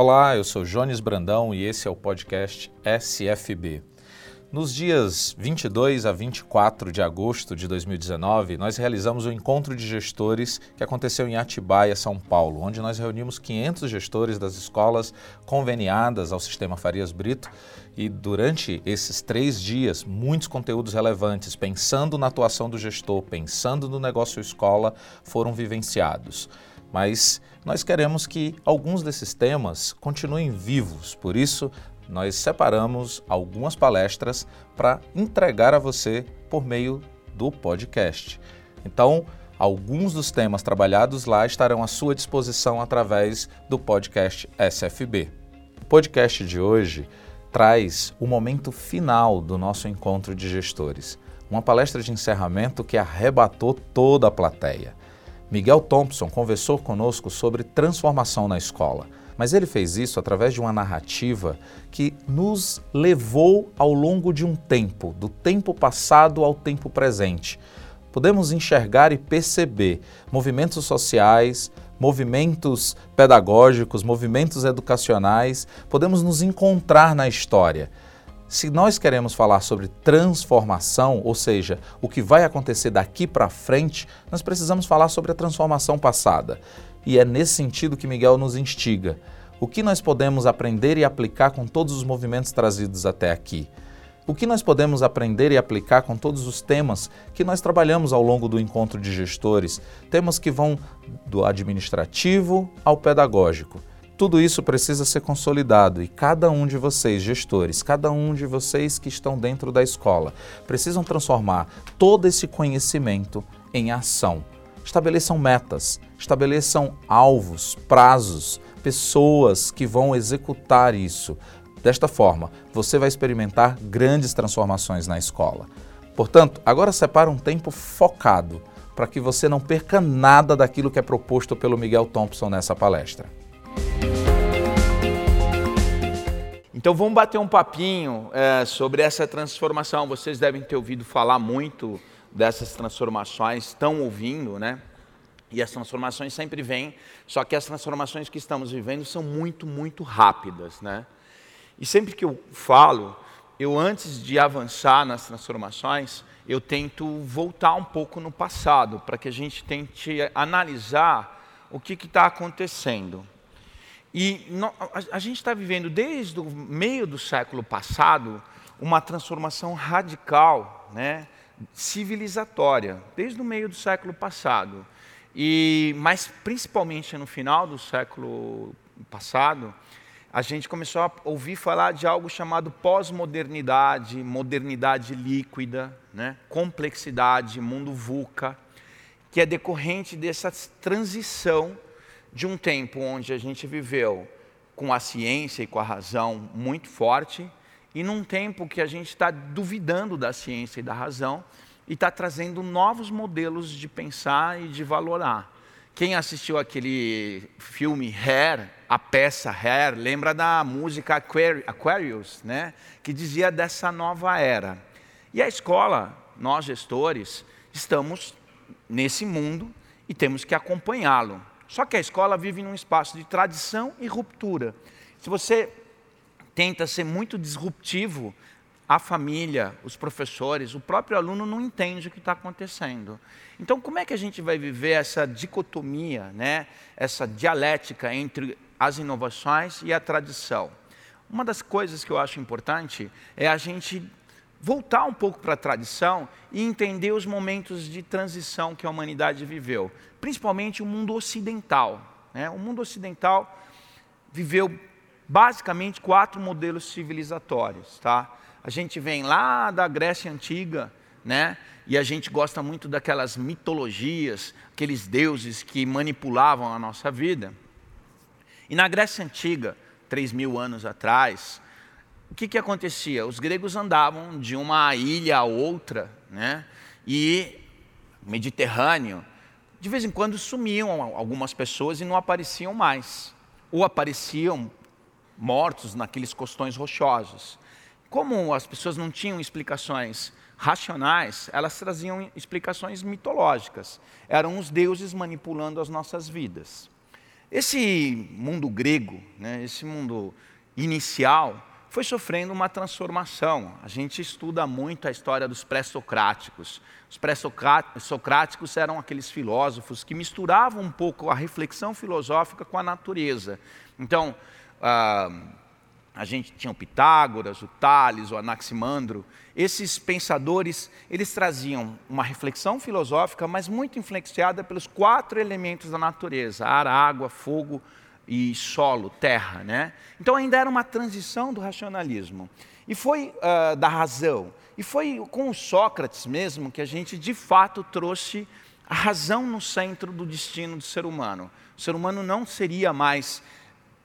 Olá, eu sou Jones Brandão e esse é o podcast SFB. Nos dias 22 a 24 de agosto de 2019, nós realizamos o um encontro de gestores que aconteceu em Atibaia, São Paulo, onde nós reunimos 500 gestores das escolas conveniadas ao Sistema Farias Brito e durante esses três dias, muitos conteúdos relevantes, pensando na atuação do gestor, pensando no negócio escola, foram vivenciados. Mas nós queremos que alguns desses temas continuem vivos, por isso nós separamos algumas palestras para entregar a você por meio do podcast. Então, alguns dos temas trabalhados lá estarão à sua disposição através do podcast SFB. O podcast de hoje traz o momento final do nosso encontro de gestores, uma palestra de encerramento que arrebatou toda a plateia. Miguel Thompson conversou conosco sobre transformação na escola mas ele fez isso através de uma narrativa que nos levou ao longo de um tempo, do tempo passado ao tempo presente. Podemos enxergar e perceber movimentos sociais, movimentos pedagógicos, movimentos educacionais, podemos nos encontrar na história. Se nós queremos falar sobre transformação, ou seja, o que vai acontecer daqui para frente, nós precisamos falar sobre a transformação passada. E é nesse sentido que Miguel nos instiga. O que nós podemos aprender e aplicar com todos os movimentos trazidos até aqui? O que nós podemos aprender e aplicar com todos os temas que nós trabalhamos ao longo do encontro de gestores? Temas que vão do administrativo ao pedagógico. Tudo isso precisa ser consolidado e cada um de vocês, gestores, cada um de vocês que estão dentro da escola, precisam transformar todo esse conhecimento em ação estabeleçam metas, estabeleçam alvos, prazos, pessoas que vão executar isso. Desta forma, você vai experimentar grandes transformações na escola. Portanto, agora separa um tempo focado para que você não perca nada daquilo que é proposto pelo Miguel Thompson nessa palestra. Então vamos bater um papinho é, sobre essa transformação. Vocês devem ter ouvido falar muito dessas transformações, estão ouvindo, né? E as transformações sempre vêm, só que as transformações que estamos vivendo são muito, muito rápidas, né? E sempre que eu falo, eu antes de avançar nas transformações, eu tento voltar um pouco no passado, para que a gente tente analisar o que está acontecendo. E a gente está vivendo desde o meio do século passado uma transformação radical, né? civilizatória, desde o meio do século passado. E, mas principalmente no final do século passado, a gente começou a ouvir falar de algo chamado pós-modernidade, modernidade líquida, né? complexidade, mundo VUCA, que é decorrente dessa transição de um tempo onde a gente viveu com a ciência e com a razão muito forte e num tempo que a gente está duvidando da ciência e da razão e está trazendo novos modelos de pensar e de valorar. Quem assistiu aquele filme Hair, a peça Hair, lembra da música Aquarius, né? que dizia dessa nova era. E a escola, nós gestores, estamos nesse mundo e temos que acompanhá-lo. Só que a escola vive num espaço de tradição e ruptura. Se você tenta ser muito disruptivo, a família, os professores, o próprio aluno não entende o que está acontecendo. Então, como é que a gente vai viver essa dicotomia, né? essa dialética entre as inovações e a tradição? Uma das coisas que eu acho importante é a gente voltar um pouco para a tradição e entender os momentos de transição que a humanidade viveu, principalmente o mundo ocidental. Né? O mundo ocidental viveu basicamente quatro modelos civilizatórios, tá? A gente vem lá da Grécia antiga, né? E a gente gosta muito daquelas mitologias, aqueles deuses que manipulavam a nossa vida. E na Grécia antiga, três mil anos atrás, o que, que acontecia? Os gregos andavam de uma ilha a outra, né? E Mediterrâneo, de vez em quando sumiam algumas pessoas e não apareciam mais. Ou apareciam mortos naqueles costões rochosos. Como as pessoas não tinham explicações racionais, elas traziam explicações mitológicas. Eram os deuses manipulando as nossas vidas. Esse mundo grego, né, esse mundo inicial, foi sofrendo uma transformação. A gente estuda muito a história dos pré-socráticos. Os pré-socráticos eram aqueles filósofos que misturavam um pouco a reflexão filosófica com a natureza. Então, ah, a gente tinha o Pitágoras, o Tales, o Anaximandro. Esses pensadores, eles traziam uma reflexão filosófica, mas muito influenciada pelos quatro elementos da natureza: ar, água, fogo, e solo, terra. Né? Então ainda era uma transição do racionalismo. E foi uh, da razão. E foi com Sócrates mesmo que a gente de fato trouxe a razão no centro do destino do ser humano. O ser humano não seria mais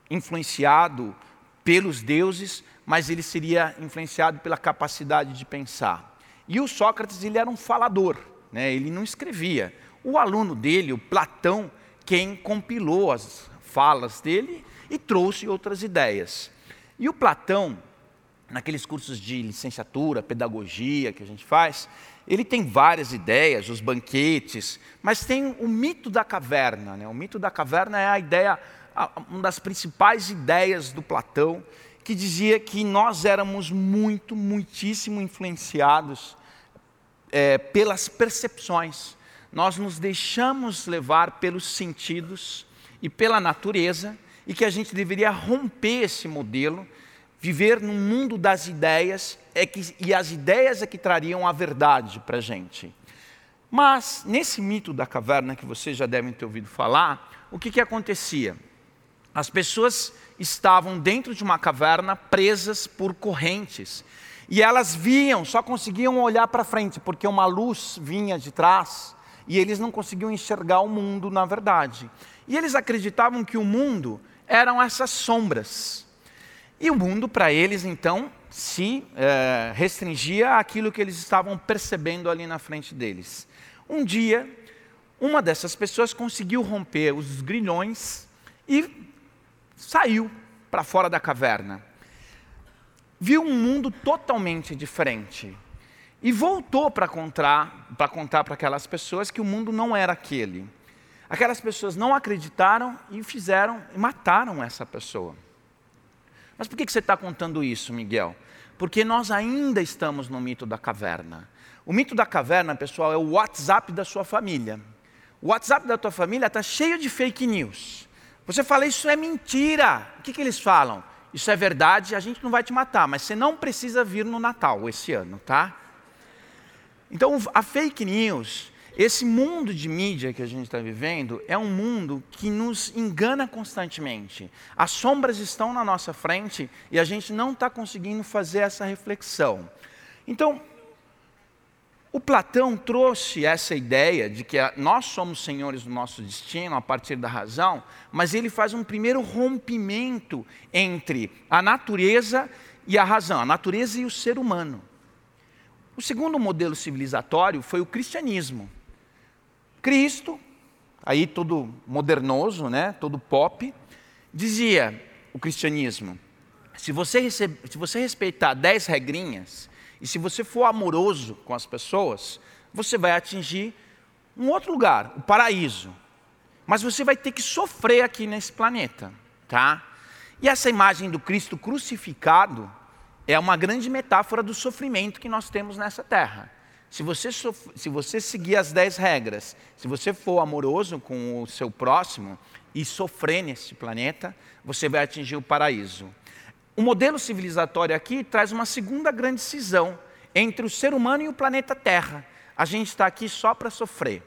influenciado pelos deuses, mas ele seria influenciado pela capacidade de pensar. E o Sócrates ele era um falador, né? ele não escrevia. O aluno dele, o Platão, quem compilou as falas dele e trouxe outras ideias. E o Platão, naqueles cursos de licenciatura, pedagogia que a gente faz, ele tem várias ideias, os banquetes, mas tem o mito da caverna. Né? O mito da caverna é a ideia, uma das principais ideias do Platão, que dizia que nós éramos muito, muitíssimo influenciados é, pelas percepções. Nós nos deixamos levar pelos sentidos e pela natureza, e que a gente deveria romper esse modelo, viver num mundo das ideias, é que, e as ideias é que trariam a verdade para a gente. Mas, nesse mito da caverna que vocês já devem ter ouvido falar, o que, que acontecia? As pessoas estavam dentro de uma caverna presas por correntes. E elas viam, só conseguiam olhar para frente, porque uma luz vinha de trás e eles não conseguiam enxergar o mundo na verdade. E eles acreditavam que o mundo eram essas sombras. E o mundo, para eles, então, se é, restringia àquilo que eles estavam percebendo ali na frente deles. Um dia, uma dessas pessoas conseguiu romper os grilhões e saiu para fora da caverna. Viu um mundo totalmente diferente. E voltou para contar para aquelas pessoas que o mundo não era aquele. Aquelas pessoas não acreditaram e fizeram, mataram essa pessoa. Mas por que você está contando isso, Miguel? Porque nós ainda estamos no mito da caverna. O mito da caverna, pessoal, é o WhatsApp da sua família. O WhatsApp da tua família está cheio de fake news. Você fala, isso é mentira. O que, que eles falam? Isso é verdade, a gente não vai te matar, mas você não precisa vir no Natal esse ano, tá? Então, a fake news esse mundo de mídia que a gente está vivendo é um mundo que nos engana constantemente. As sombras estão na nossa frente e a gente não está conseguindo fazer essa reflexão. Então, o Platão trouxe essa ideia de que nós somos senhores do nosso destino a partir da razão, mas ele faz um primeiro rompimento entre a natureza e a razão, a natureza e o ser humano. O segundo modelo civilizatório foi o cristianismo. Cristo, aí todo modernoso, né, todo pop, dizia o cristianismo: se você, recebe, se você respeitar dez regrinhas e se você for amoroso com as pessoas, você vai atingir um outro lugar, o paraíso. Mas você vai ter que sofrer aqui nesse planeta, tá? E essa imagem do Cristo crucificado é uma grande metáfora do sofrimento que nós temos nessa terra. Se você, se você seguir as dez regras, se você for amoroso com o seu próximo e sofrer nesse planeta, você vai atingir o paraíso. O modelo civilizatório aqui traz uma segunda grande cisão entre o ser humano e o planeta Terra. A gente está aqui só para sofrer.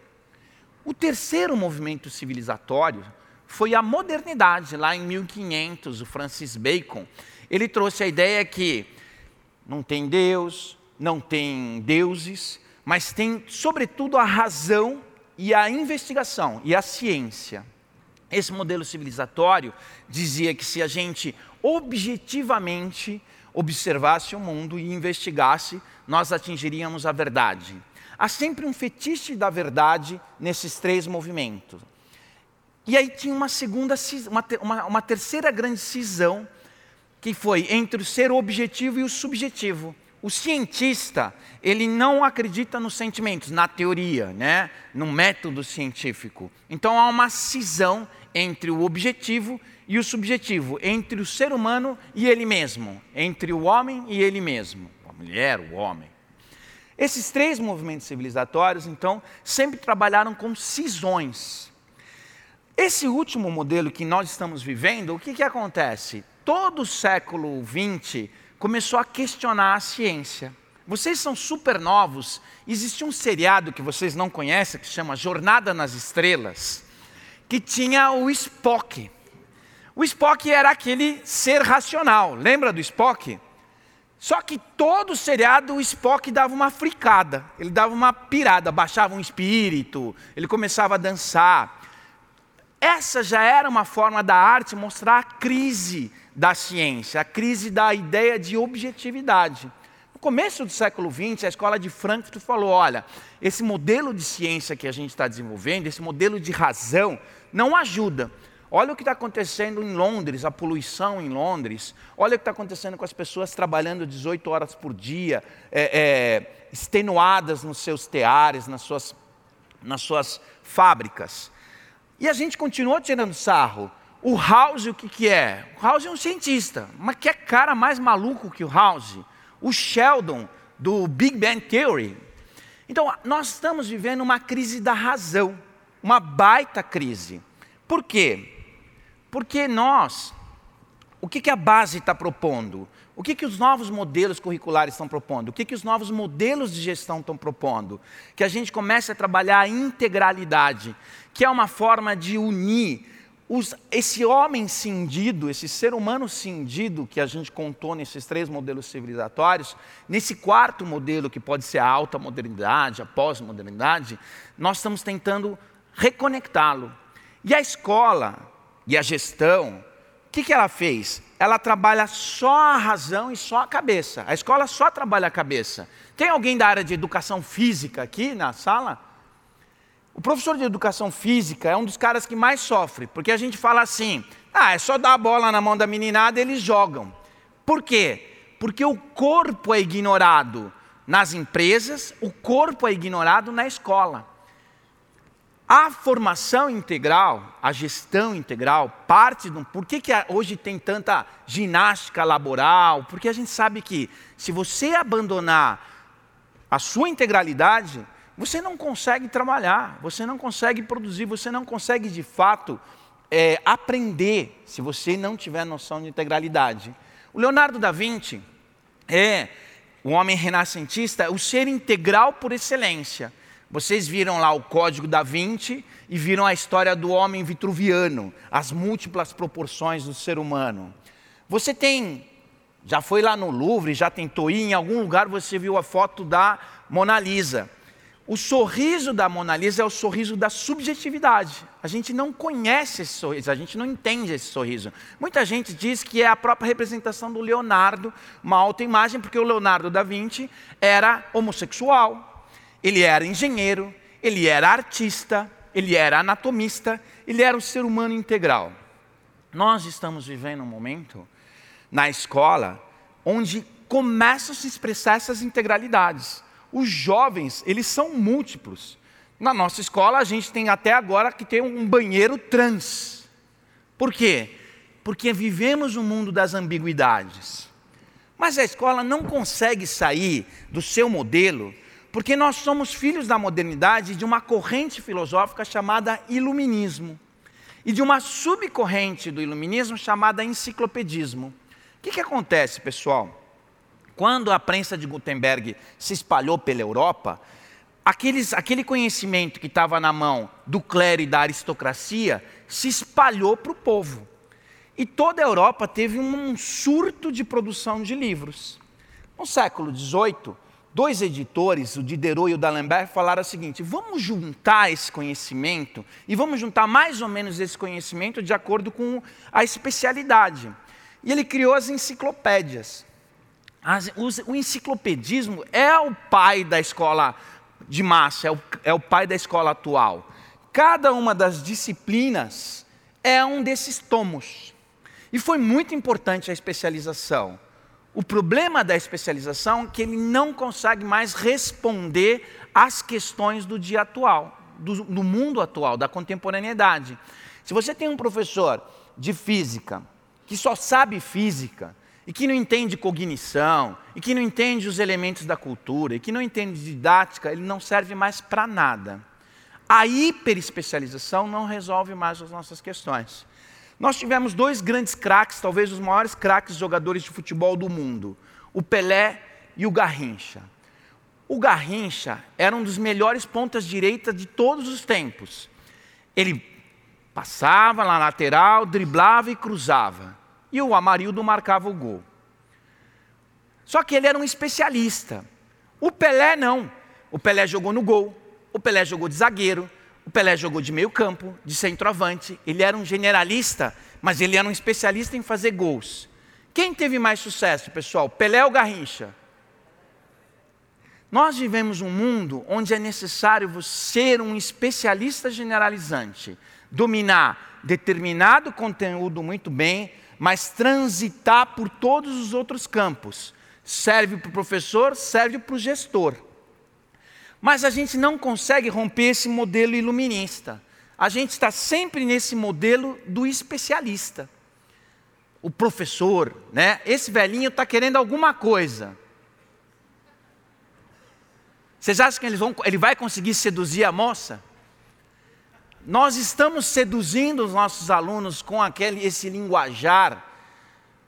O terceiro movimento civilizatório foi a modernidade, lá em 1500, o Francis Bacon. Ele trouxe a ideia que não tem Deus, não tem deuses, mas tem, sobretudo, a razão e a investigação e a ciência. Esse modelo civilizatório dizia que se a gente objetivamente observasse o mundo e investigasse, nós atingiríamos a verdade. Há sempre um fetiche da verdade nesses três movimentos. E aí tinha uma segunda, uma, uma, terceira grande cisão, que foi entre o ser objetivo e o subjetivo. O cientista, ele não acredita nos sentimentos, na teoria, né? no método científico. Então há uma cisão entre o objetivo e o subjetivo, entre o ser humano e ele mesmo, entre o homem e ele mesmo, a mulher, o homem. Esses três movimentos civilizatórios, então, sempre trabalharam com cisões. Esse último modelo que nós estamos vivendo, o que, que acontece? Todo o século XX começou a questionar a ciência. Vocês são super novos. Existe um seriado que vocês não conhecem que chama Jornada nas Estrelas, que tinha o Spock. O Spock era aquele ser racional. Lembra do Spock? Só que todo seriado o Spock dava uma fricada, ele dava uma pirada, baixava um espírito, ele começava a dançar. Essa já era uma forma da arte mostrar a crise da ciência, a crise da ideia de objetividade. No começo do século XX, a escola de Frankfurt falou: olha, esse modelo de ciência que a gente está desenvolvendo, esse modelo de razão, não ajuda. Olha o que está acontecendo em Londres, a poluição em Londres. Olha o que está acontecendo com as pessoas trabalhando 18 horas por dia, é, é, extenuadas nos seus teares, nas suas, nas suas fábricas. E a gente continuou tirando sarro. O House, o que, que é? O House é um cientista, mas que é cara mais maluco que o House? O Sheldon, do Big Bang Theory. Então, nós estamos vivendo uma crise da razão, uma baita crise. Por quê? Porque nós, o que, que a base está propondo? O que, que os novos modelos curriculares estão propondo? O que, que os novos modelos de gestão estão propondo? Que a gente comece a trabalhar a integralidade, que é uma forma de unir os, esse homem cindido, esse ser humano cindido que a gente contou nesses três modelos civilizatórios, nesse quarto modelo que pode ser a alta modernidade, a pós-modernidade, nós estamos tentando reconectá-lo. E a escola, e a gestão, o que, que ela fez? Ela trabalha só a razão e só a cabeça. A escola só trabalha a cabeça. Tem alguém da área de educação física aqui na sala? O professor de educação física é um dos caras que mais sofre, porque a gente fala assim: ah, é só dar a bola na mão da meninada e eles jogam. Por quê? Porque o corpo é ignorado nas empresas, o corpo é ignorado na escola. A formação integral, a gestão integral, parte do. Por que, que hoje tem tanta ginástica laboral? Porque a gente sabe que se você abandonar a sua integralidade, você não consegue trabalhar, você não consegue produzir, você não consegue de fato é, aprender se você não tiver noção de integralidade. O Leonardo da Vinci é o homem renascentista, o ser integral por excelência. Vocês viram lá o Código da Vinci e viram a história do homem vitruviano, as múltiplas proporções do ser humano. Você tem, já foi lá no Louvre, já tentou ir, em algum lugar você viu a foto da Mona Lisa. O sorriso da Mona Lisa é o sorriso da subjetividade. A gente não conhece esse sorriso, a gente não entende esse sorriso. Muita gente diz que é a própria representação do Leonardo, uma autoimagem, porque o Leonardo da Vinci era homossexual ele era engenheiro, ele era artista, ele era anatomista, ele era o ser humano integral. Nós estamos vivendo um momento na escola onde começam a se expressar essas integralidades. Os jovens, eles são múltiplos. Na nossa escola, a gente tem até agora que ter um banheiro trans. Por quê? Porque vivemos um mundo das ambiguidades. Mas a escola não consegue sair do seu modelo porque nós somos filhos da modernidade de uma corrente filosófica chamada iluminismo e de uma subcorrente do iluminismo chamada enciclopedismo. O que, que acontece, pessoal? Quando a prensa de Gutenberg se espalhou pela Europa, aqueles, aquele conhecimento que estava na mão do clero e da aristocracia se espalhou para o povo. E toda a Europa teve um surto de produção de livros. No século XVIII, dois editores, o Diderot e o D'Alembert, falaram o seguinte: vamos juntar esse conhecimento e vamos juntar mais ou menos esse conhecimento de acordo com a especialidade. E ele criou as enciclopédias. As, o, enciclopedismo é o pai da escola de massa, é o, é o pai da escola atual. Cada uma das disciplinas é um desses tomos. E foi muito importante a especialização. O problema da especialização é que ele não consegue mais responder às questões do dia atual, do, do mundo atual, da contemporaneidade. Se você tem um professor de física que só sabe física e que não entende cognição, e que não entende os elementos da cultura, e que não entende didática, ele não serve mais para nada. A hiperespecialização não resolve mais as nossas questões. Nós tivemos dois grandes craques, talvez os maiores craques jogadores de futebol do mundo, o Pelé e o Garrincha. O Garrincha era um dos melhores pontas direitas de todos os tempos. Ele passava na lateral, driblava e cruzava. E o Amarildo marcava o gol. Só que ele era um especialista. O Pelé não. O Pelé jogou no gol, o Pelé jogou de zagueiro, o Pelé jogou de meio campo, de centroavante. Ele era um generalista, mas ele era um especialista em fazer gols. Quem teve mais sucesso, pessoal? Pelé ou Garrincha? Nós vivemos um mundo onde é necessário ser um especialista generalizante, dominar determinado conteúdo muito bem, mas transitar por todos os outros campos. Serve para o professor, serve para o gestor. Mas a gente não consegue romper esse modelo iluminista. A gente está sempre nesse modelo do especialista. O professor, né? Esse velhinho está querendo alguma coisa. Vocês acham que vão, ele vai conseguir seduzir a moça? Nós estamos seduzindo os nossos alunos com aquele, esse linguajar.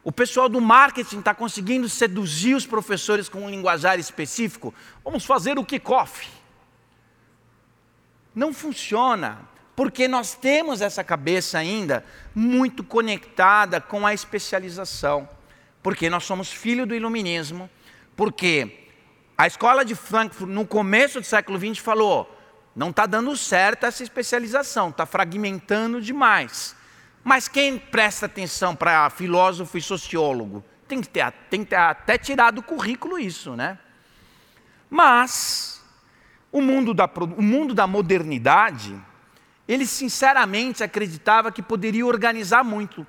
O pessoal do marketing está conseguindo seduzir os professores com um linguajar específico. Vamos fazer o kickoff. Não funciona, porque nós temos essa cabeça ainda muito conectada com a especialização. Porque nós somos filho do iluminismo, porque a escola de Frankfurt, no começo do século XX, falou: não está dando certo essa especialização, está fragmentando demais. Mas quem presta atenção para filósofo e sociólogo tem que, ter, tem que ter até tirar do currículo isso, né? Mas o mundo da, o mundo da modernidade, ele sinceramente acreditava que poderia organizar muito.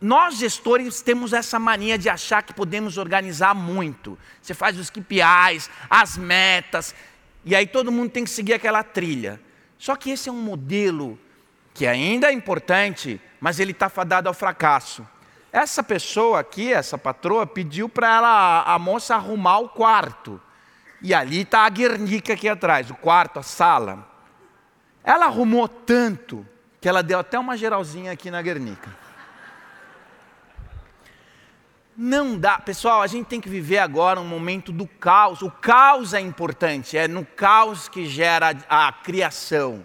Nós gestores temos essa mania de achar que podemos organizar muito. Você faz os KPIs, as metas, e aí todo mundo tem que seguir aquela trilha. Só que esse é um modelo que ainda é importante, mas ele está fadado ao fracasso. Essa pessoa aqui, essa patroa, pediu para ela a moça arrumar o quarto. E ali está a Guernica aqui atrás, o quarto, a sala. Ela arrumou tanto que ela deu até uma geralzinha aqui na Guernica. Não dá, pessoal, a gente tem que viver agora um momento do caos. O caos é importante, é no caos que gera a, a criação.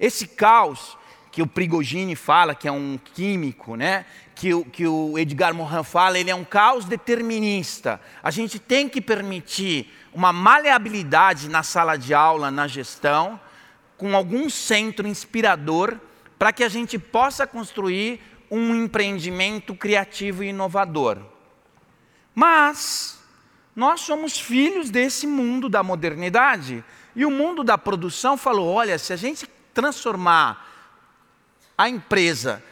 Esse caos que o Prigogine fala, que é um químico, né? Que o, que o Edgar Morin fala, ele é um caos determinista. A gente tem que permitir uma maleabilidade na sala de aula, na gestão, com algum centro inspirador, para que a gente possa construir um empreendimento criativo e inovador. Mas nós somos filhos desse mundo da modernidade. E o mundo da produção falou: olha, se a gente transformar a empresa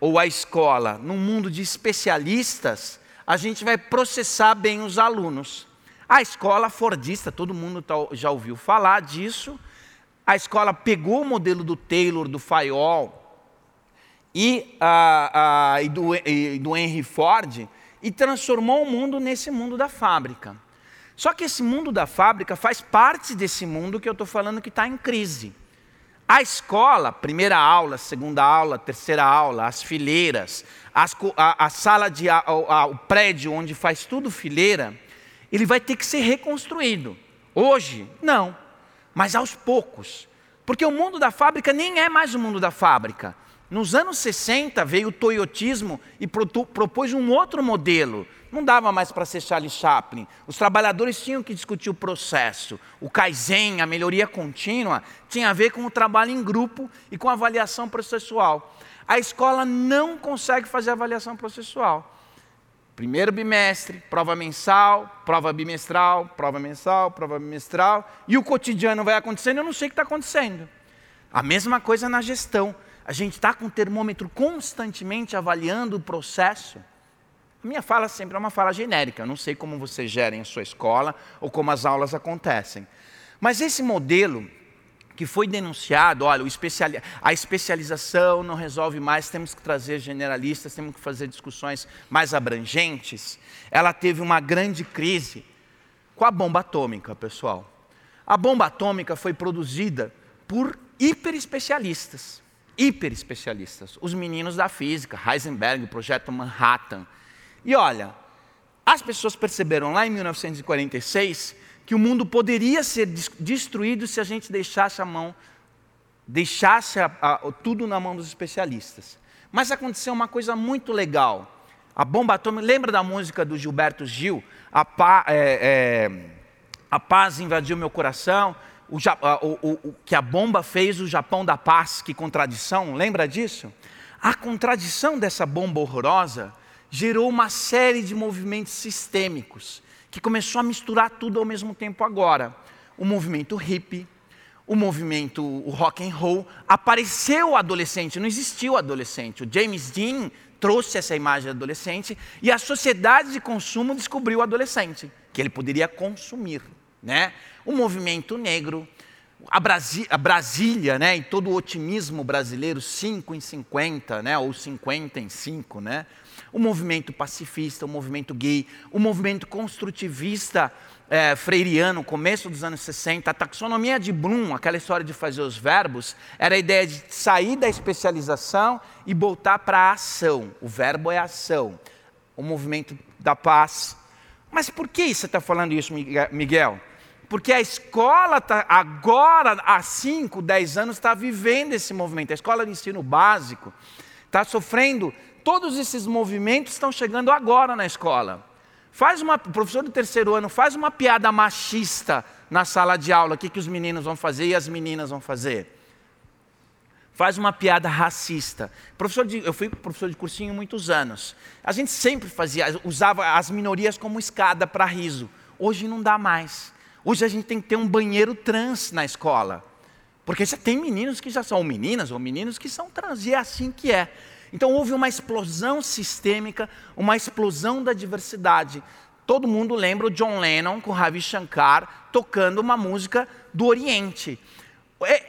ou a escola num mundo de especialistas, a gente vai processar bem os alunos. A escola fordista, todo mundo tá, já ouviu falar disso. A escola pegou o modelo do Taylor, do Fayol e, uh, uh, e, do, e do Henry Ford e transformou o mundo nesse mundo da fábrica. Só que esse mundo da fábrica faz parte desse mundo que eu estou falando que está em crise. A escola, primeira aula, segunda aula, terceira aula, as fileiras, as, a, a, sala de a, a, o prédio onde faz tudo fileira, ele vai ter que ser reconstruído. Hoje, não, mas aos poucos. Porque o mundo da fábrica nem é mais o mundo da fábrica. Nos anos 60 veio o toyotismo e propôs um outro modelo. Não dava mais para ser Charlie Chaplin. Os trabalhadores tinham que discutir o processo. O Kaizen, a melhoria contínua, tinha a ver com o trabalho em grupo e com a avaliação processual. A escola não consegue fazer avaliação processual. Primeiro bimestre, prova mensal, prova bimestral, prova mensal, prova bimestral, e o cotidiano vai acontecendo, eu não sei o que está acontecendo. A mesma coisa na gestão. A gente está com o termômetro constantemente avaliando o processo. A minha fala sempre é uma fala genérica, eu não sei como vocês gerem a sua escola ou como as aulas acontecem. Mas esse modelo que foi denunciado, olha, especiali a especialização não resolve mais, temos que trazer generalistas, temos que fazer discussões mais abrangentes. Ela teve uma grande crise com a bomba atômica, pessoal. A bomba atômica foi produzida por hiperespecialistas, hiperespecialistas, os meninos da física, Heisenberg, projeto Manhattan. E olha, as pessoas perceberam lá em 1946 que o mundo poderia ser destruído se a gente deixasse a mão, deixasse a, a, tudo na mão dos especialistas. Mas aconteceu uma coisa muito legal. A bomba atômica, lembra da música do Gilberto Gil? A, pa, é, é, a paz invadiu meu coração, o, o, o, que a bomba fez o Japão da paz, que contradição, lembra disso? A contradição dessa bomba horrorosa gerou uma série de movimentos sistêmicos que começou a misturar tudo ao mesmo tempo agora. O movimento hippie, o movimento o rock and roll, apareceu o adolescente, não existiu o adolescente. O James Dean trouxe essa imagem do adolescente e a sociedade de consumo descobriu o adolescente, que ele poderia consumir, né? O movimento negro, a, Brasi a Brasília, né, e todo o otimismo brasileiro, 5 em 50, né, ou 50 em 5, né? o movimento pacifista, o movimento gay, o movimento construtivista é, freiriano, começo dos anos 60, a taxonomia de Bloom, aquela história de fazer os verbos, era a ideia de sair da especialização e voltar para a ação. O verbo é ação. O movimento da paz. Mas por que você está falando isso, Miguel? Porque a escola tá, agora, há 5, 10 anos, está vivendo esse movimento. A escola de ensino básico está sofrendo todos esses movimentos estão chegando agora na escola. Faz uma, professor do terceiro ano, faz uma piada machista na sala de aula, o que, que os meninos vão fazer e as meninas vão fazer. Faz uma piada racista. Professor de, eu fui professor de cursinho muitos anos. A gente sempre fazia, usava as minorias como escada para riso. Hoje não dá mais. Hoje a gente tem que ter um banheiro trans na escola. Porque já tem meninos que já são, meninas, ou meninos que são trans, e é assim que é. Então houve uma explosão sistêmica, uma explosão da diversidade. Todo mundo lembra o John Lennon com Ravi Shankar tocando uma música do Oriente.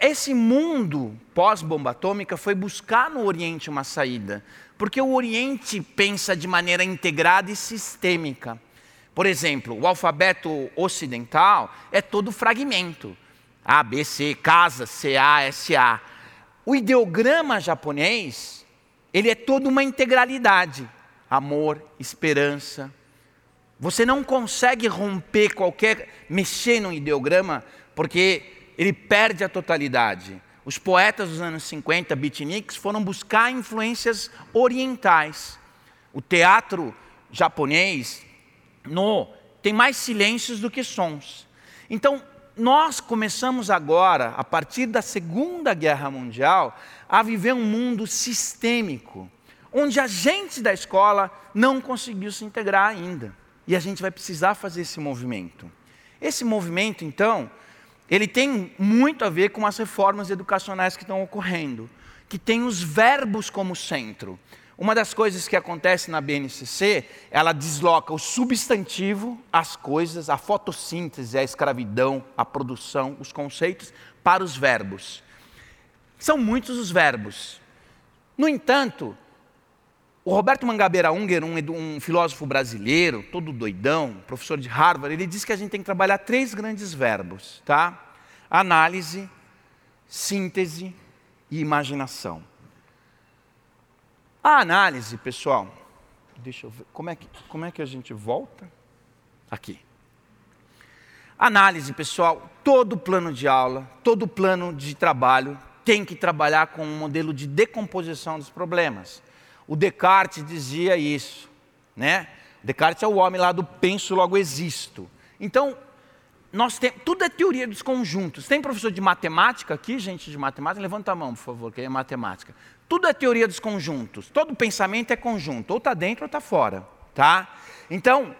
Esse mundo pós-bomba atômica foi buscar no Oriente uma saída, porque o Oriente pensa de maneira integrada e sistêmica. Por exemplo, o alfabeto ocidental é todo fragmento. A, B, C, casa, C, A, S, A. O ideograma japonês ele é toda uma integralidade: amor, esperança. Você não consegue romper qualquer, mexer no ideograma, porque ele perde a totalidade. Os poetas dos anos 50, beatniks, foram buscar influências orientais. O teatro japonês no, tem mais silêncios do que sons. Então, nós começamos agora, a partir da Segunda Guerra Mundial, a viver um mundo sistêmico, onde a gente da escola não conseguiu se integrar ainda. E a gente vai precisar fazer esse movimento. Esse movimento, então, ele tem muito a ver com as reformas educacionais que estão ocorrendo, que tem os verbos como centro. Uma das coisas que acontece na BNCC, ela desloca o substantivo, as coisas, a fotossíntese, a escravidão, a produção, os conceitos, para os verbos. São muitos os verbos. No entanto, o Roberto Mangabeira Unger, um, um, filósofo brasileiro, todo doidão, professor de Harvard, ele diz que a gente tem que trabalhar três grandes verbos, tá? Análise, síntese e imaginação. A análise, pessoal, deixa eu ver, como é que, como é que a gente volta? Aqui. Análise, pessoal, todo plano de aula, todo plano de trabalho tem que trabalhar com um modelo de decomposição dos problemas. O Descartes dizia isso, né? Descartes é o homem lá do penso logo existo. Então, nós temos, tudo é teoria dos conjuntos. Tem professor de matemática aqui, gente de matemática? Levanta a mão, por favor, que é matemática. Tudo é teoria dos conjuntos. Todo pensamento é conjunto, ou está dentro ou está fora, tá? Então,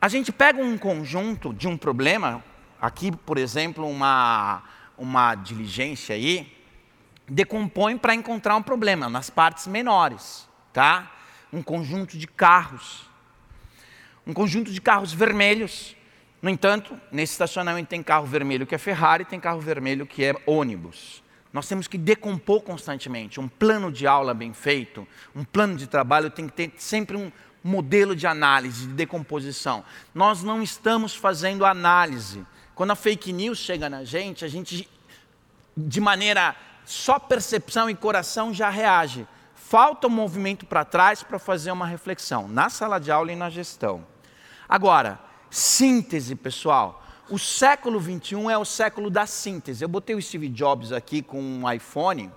a gente pega um conjunto de um problema, aqui, por exemplo, uma, uma diligência aí, decompõe para encontrar um problema nas partes menores, tá? Um conjunto de carros, um conjunto de carros vermelhos No entanto, nesse estacionamento tem carro vermelho que é Ferrari, tem carro vermelho que é ônibus. Nós temos que decompor constantemente. Um plano de aula bem feito, um plano de trabalho tem que ter sempre um modelo de análise, de decomposição. Nós não estamos fazendo análise. Quando a fake news chega na gente, a gente, de maneira só percepção e coração, já reage. Falta um movimento para trás para fazer uma reflexão, na sala de aula e na gestão. Agora, síntese, pessoal. O século 21 é o século da síntese. Eu botei o Steve Jobs aqui com um iPhone,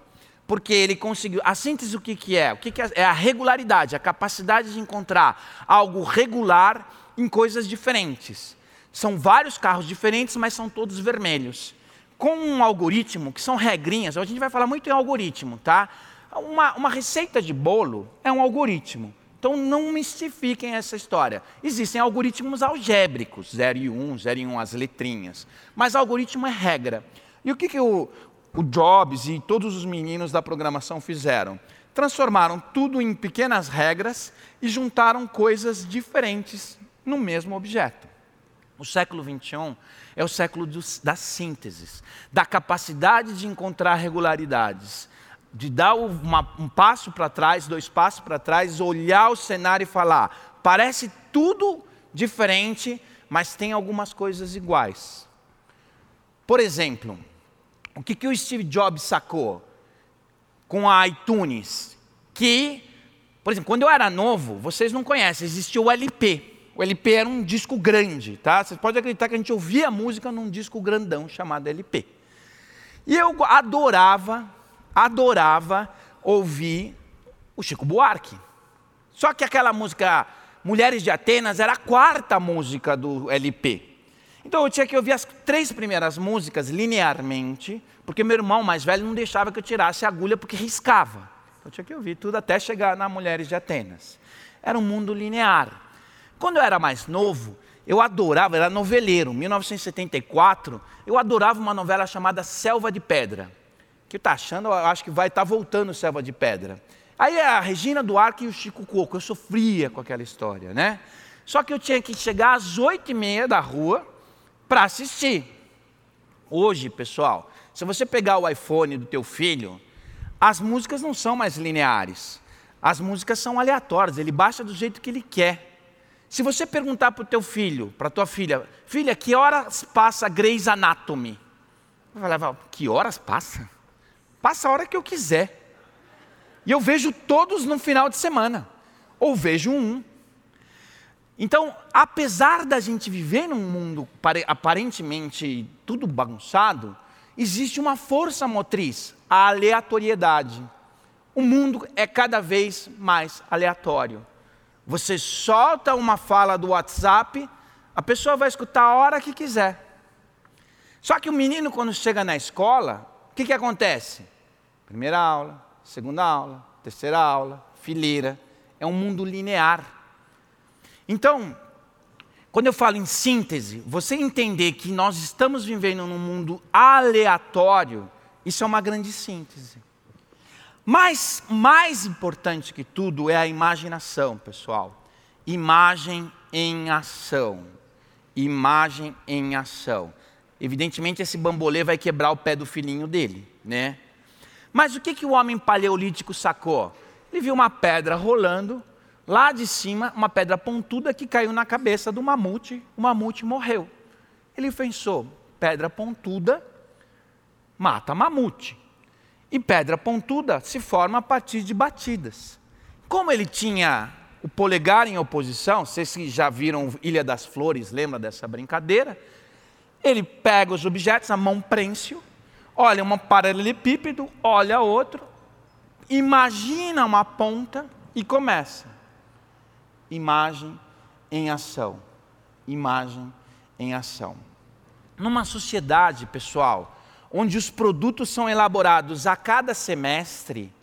porque ele conseguiu. A síntese o que, que é? O que, que é? é a regularidade, a capacidade de encontrar algo regular em coisas diferentes. São vários carros diferentes, mas são todos vermelhos. Com um algoritmo, que são regrinhas, a gente vai falar muito em algoritmo, tá? Uma, uma receita de bolo é um algoritmo. Então não mistifiquem essa história. Existem algoritmos algébricos, 0 e 1, um, 0 e 1 um, as letrinhas. Mas algoritmo é regra. E o que, que o, o Jobs e todos os meninos da programação fizeram? Transformaram tudo em pequenas regras e juntaram coisas diferentes no mesmo objeto. O século 21 é o século dos, das sínteses, da capacidade de encontrar regularidades, de dar uma, um passo para trás, dois passos para trás, olhar o cenário e falar: parece tudo diferente, mas tem algumas coisas iguais. Por exemplo, o que, que o Steve Jobs sacou com a iTunes? Que, por exemplo, quando eu era novo, vocês não conhecem, existia o LP. O LP era um disco grande, tá? Vocês podem acreditar que a gente ouvia música num disco grandão chamado LP. E eu adorava adorava ouvir o Chico Buarque. Só que aquela música Mulheres de Atenas era a quarta música do LP. Então eu tinha que ouvir as três primeiras músicas linearmente, porque meu irmão mais velho não deixava que eu tirasse a agulha porque riscava. Eu tinha que ouvir tudo até chegar na Mulheres de Atenas. Era um mundo linear. Quando eu era mais novo, eu adorava, era noveleiro, 1974, eu adorava uma novela chamada Selva de Pedra que está achando, eu acho que vai estar tá voltando Selva de Pedra. Aí a Regina Duarte e o Chico Coco, eu sofria com aquela história, né? Só que eu tinha que chegar às oito e meia da rua para assistir. Hoje, pessoal, se você pegar o iPhone do teu filho, as músicas não são mais lineares. As músicas são aleatórias, ele baixa do jeito que ele quer. Se você perguntar para o teu filho, para tua filha, filha, que horas passa Grey's Anatomy? Vai falar, que horas passa? Passa a hora que eu quiser. E eu vejo todos no final de semana. Ou vejo um. Então, apesar da gente viver num mundo aparentemente tudo bagunçado, existe uma força motriz, a aleatoriedade. O mundo é cada vez mais aleatório. Você solta uma fala do WhatsApp, a pessoa vai escutar a hora que quiser. Só que o menino, quando chega na escola, o que, que acontece? Primeira aula, segunda aula, terceira aula, fileira. É um mundo linear. Então, quando eu falo em síntese, você entender que nós estamos vivendo num mundo aleatório, isso é uma grande síntese. Mas mais importante que tudo é a imaginação, pessoal. Imagem em ação. Imagem em ação. Evidentemente esse bambolê vai quebrar o pé do filhinho dele, né? Mas o que, que o homem paleolítico sacou? Ele viu uma pedra rolando, lá de cima, uma pedra pontuda que caiu na cabeça do mamute, o mamute morreu. Ele pensou: pedra pontuda mata mamute. E pedra pontuda se forma a partir de batidas. Como ele tinha o polegar em oposição, vocês que já viram Ilha das Flores, lembra dessa brincadeira? Ele pega os objetos, a mão prêncio, olha um paralelepípedo, olha outro, imagina uma ponta e começa. Imagem em ação. Imagem em ação. Numa sociedade, pessoal, onde os produtos são elaborados a cada semestre,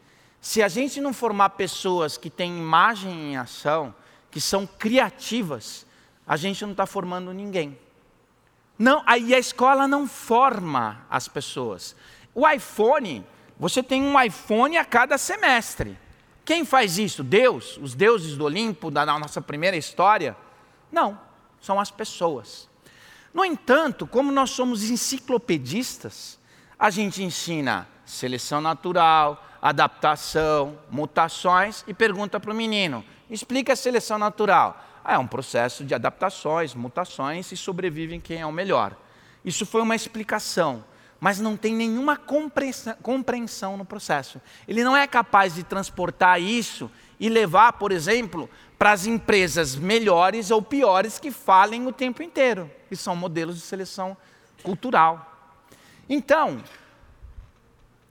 se a gente não formar pessoas que têm imagem em ação, que são criativas, a gente não está formando ninguém. Não, aí a escola não forma as pessoas. O iPhone, você tem um iPhone a cada semestre. Quem faz isso? Deus? Os deuses do Olimpo, da nossa primeira história? Não, são as pessoas. No entanto, como nós somos enciclopedistas, a gente ensina seleção natural, adaptação, mutações e pergunta para o menino: explica a seleção natural. Ah, é um processo de adaptações, mutações e sobrevivem quem é o melhor. Isso foi uma explicação, mas não tem nenhuma compreensão no processo. Ele não é capaz de transportar isso e levar, por exemplo, para as empresas melhores ou piores que falem o tempo inteiro, que são modelos de seleção cultural. Então,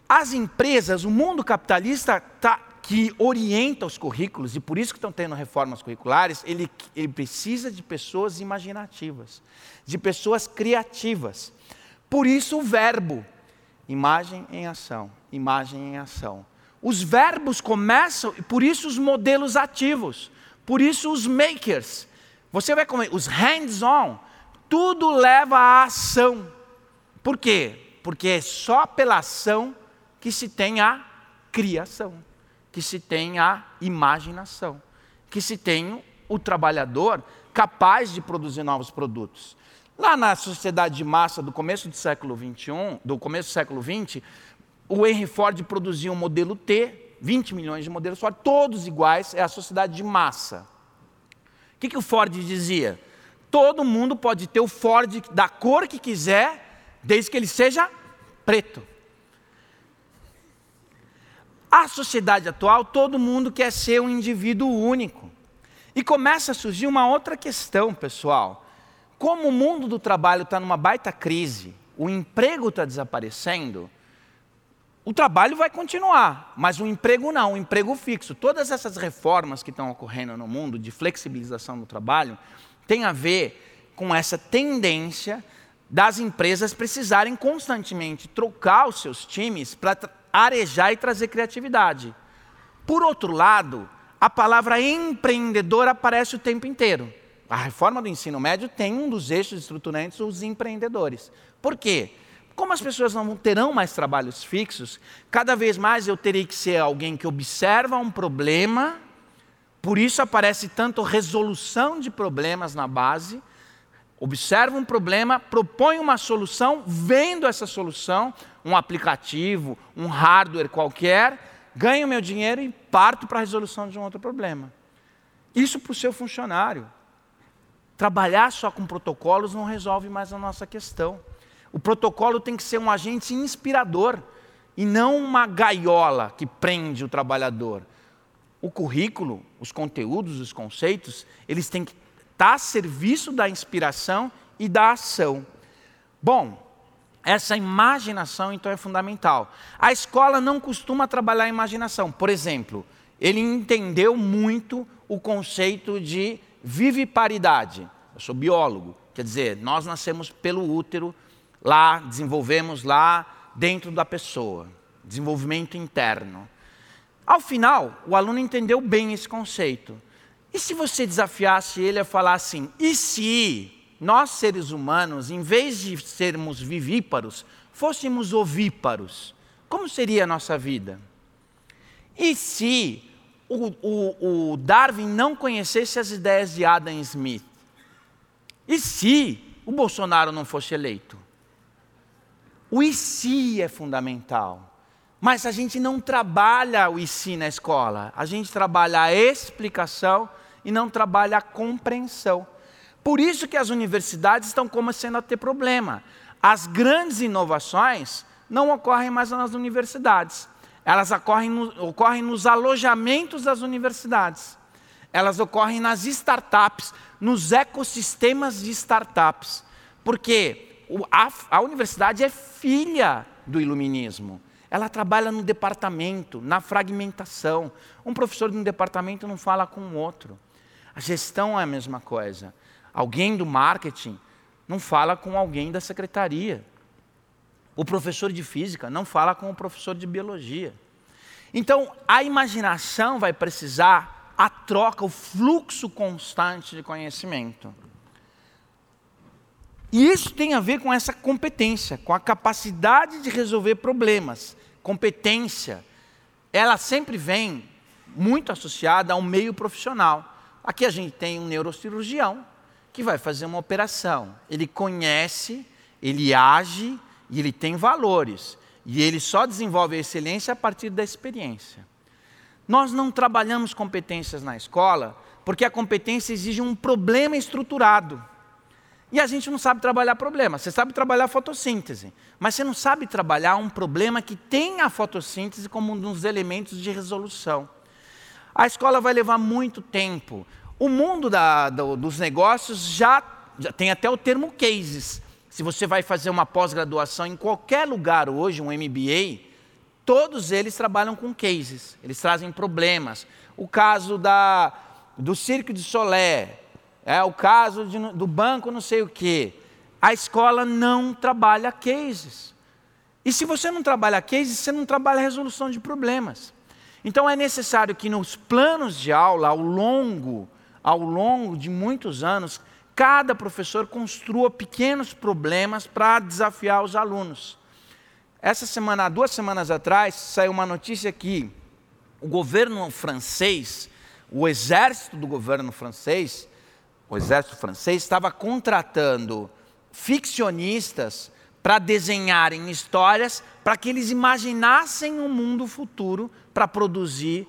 as empresas, o mundo capitalista tá, que orienta os currículos, e por isso que estão tendo reformas curriculares, ele, ele precisa de pessoas imaginativas, de pessoas criativas. Por isso o verbo, imagem em ação, imagem em ação. Os verbos começam, por isso os modelos ativos, por isso os makers. Você vai comer, os hands-on, tudo leva à ação. Por quê? Porque é só pela ação que se tem a criação, que se tem a imaginação, que se tem o trabalhador capaz de produzir novos produtos. Lá na sociedade de massa do começo do século 21, do começo do século 20, o Henry Ford produzia um modelo T, 20 milhões de modelos Ford, todos iguais, é a sociedade de massa. O que, que o Ford dizia? Todo mundo pode ter o Ford da cor que quiser, desde que ele seja preto. A sociedade atual, todo mundo quer ser um indivíduo único. E começa a surgir uma outra questão, pessoal. Como o mundo do trabalho está numa baita crise, o emprego está desaparecendo, o trabalho vai continuar, mas o emprego não, o emprego fixo. Todas essas reformas que estão ocorrendo no mundo de flexibilização do trabalho têm a ver com essa tendência das empresas precisarem constantemente trocar os seus times para arejar e trazer criatividade. Por outro lado, a palavra empreendedor aparece o tempo inteiro. A reforma do ensino médio tem um dos eixos estruturantes os empreendedores. Por quê? Como as pessoas não terão mais trabalhos fixos, cada vez mais eu terei que ser alguém que observa um problema, por isso aparece tanto resolução de problemas na base, observa um problema, propõe uma solução, vendo essa solução, um aplicativo, um hardware qualquer, ganho meu dinheiro e parto para a resolução de um outro problema. Isso para o seu funcionário. Trabalhar só com protocolos não resolve mais a nossa questão. O protocolo tem que ser um agente inspirador e não uma gaiola que prende o trabalhador. O currículo, os conteúdos, os conceitos, eles têm que está a serviço da inspiração e da ação. Bom, essa imaginação então é fundamental. A escola não costuma trabalhar a imaginação. Por exemplo, ele entendeu muito o conceito de viviparidade. Eu sou biólogo, quer dizer, nós nascemos pelo útero, lá, desenvolvemos lá dentro da pessoa, desenvolvimento interno. Ao final, o aluno entendeu bem esse conceito. E se você desafiasse ele a falar assim: e se nós seres humanos, em vez de sermos vivíparos, fôssemos ovíparos? Como seria a nossa vida? E se o, o, o Darwin não conhecesse as ideias de Adam Smith? E se o Bolsonaro não fosse eleito? O e se é fundamental. Mas a gente não trabalha o e se na escola, a gente trabalha a explicação e não trabalha a compreensão. Por isso que as universidades estão começando a ter problema. As grandes inovações não ocorrem mais nas universidades. Elas ocorrem, no, ocorrem nos alojamentos das universidades. Elas ocorrem nas startups, nos ecossistemas de startups. Porque a, a universidade é filha do iluminismo. Ela trabalha no departamento, na fragmentação. Um professor de um departamento não fala com o outro. A gestão é a mesma coisa. Alguém do marketing não fala com alguém da secretaria. O professor de física não fala com o professor de biologia. Então, a imaginação vai precisar a troca, o fluxo constante de conhecimento. E isso tem a ver com essa competência, com a capacidade de resolver problemas. Competência, ela sempre vem muito associada ao meio profissional. Aqui a gente tem um neurocirurgião que vai fazer uma operação. Ele conhece, ele age e ele tem valores. E ele só desenvolve a excelência a partir da experiência. Nós não trabalhamos competências na escola porque a competência exige um problema estruturado. E a gente não sabe trabalhar problema. Você sabe trabalhar fotossíntese, mas você não sabe trabalhar um problema que tem a fotossíntese como um dos elementos de resolução. A escola vai levar muito tempo. O mundo da, do, dos negócios já, já tem até o termo cases. Se você vai fazer uma pós-graduação em qualquer lugar hoje, um MBA, todos eles trabalham com cases, eles trazem problemas. O caso da, do Circo de Solé, é o caso de, do banco não sei o quê. A escola não trabalha cases. E se você não trabalha cases, você não trabalha resolução de problemas. Então é necessário que nos planos de aula, ao longo ao longo de muitos anos, cada professor construa pequenos problemas para desafiar os alunos. Essa semana, duas semanas atrás, saiu uma notícia que o governo francês, o exército do governo francês, o exército francês estava contratando ficcionistas para desenharem histórias para que eles imaginassem um mundo futuro para produzir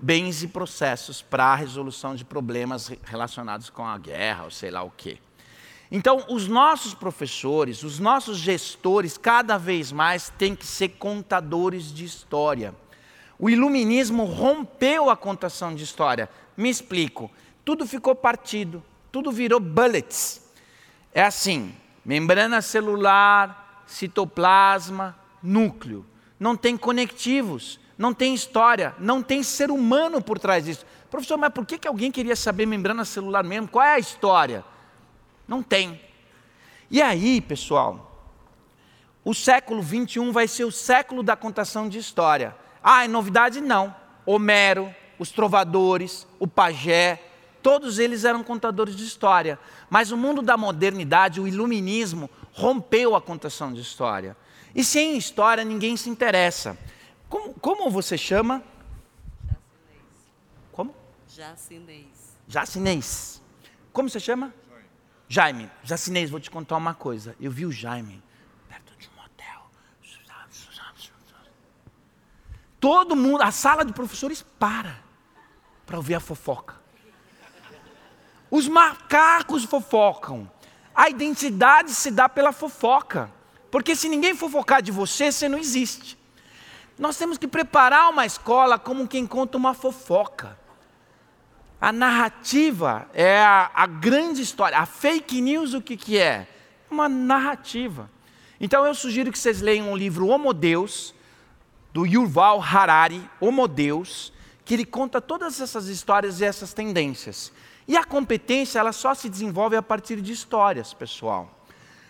bens e processos para a resolução de problemas relacionados com a guerra, ou sei lá o quê. Então, os nossos professores, os nossos gestores, cada vez mais têm que ser contadores de história. O iluminismo rompeu a contação de história. Me explico. Tudo ficou partido, tudo virou bullets. É assim: membrana celular, citoplasma, núcleo. Não tem conectivos não tem história, não tem ser humano por trás disso. Professor, mas por que, que alguém queria saber membrana celular mesmo? Qual é a história? Não tem. E aí, pessoal, o século 21 vai ser o século da contação de história. Ah, é novidade? Não. Homero, os trovadores, o pajé, todos eles eram contadores de história. Mas o mundo da modernidade, o iluminismo, rompeu a contação de história. E sem história ninguém se interessa. Como, como você chama? Jacinês. Como? Jacinês. Jacinês. Como você chama? Jaime. Jaime. Jacinês, vou te contar uma coisa. Eu vi o Jaime perto de um motel. Todo mundo, a sala de professores para para ouvir a fofoca. Os macacos fofocam. A identidade se dá pela fofoca. Porque se ninguém fofocar de você, você não existe. Nós temos que preparar uma escola como quem conta uma fofoca. A narrativa é a, a grande história. A fake news, o que, que é? Uma narrativa. Então eu sugiro que vocês leiam o livro Homo Deus, do Yuval Harari, Homo Deus, que ele conta todas essas histórias e essas tendências. E a competência, ela só se desenvolve a partir de histórias, pessoal.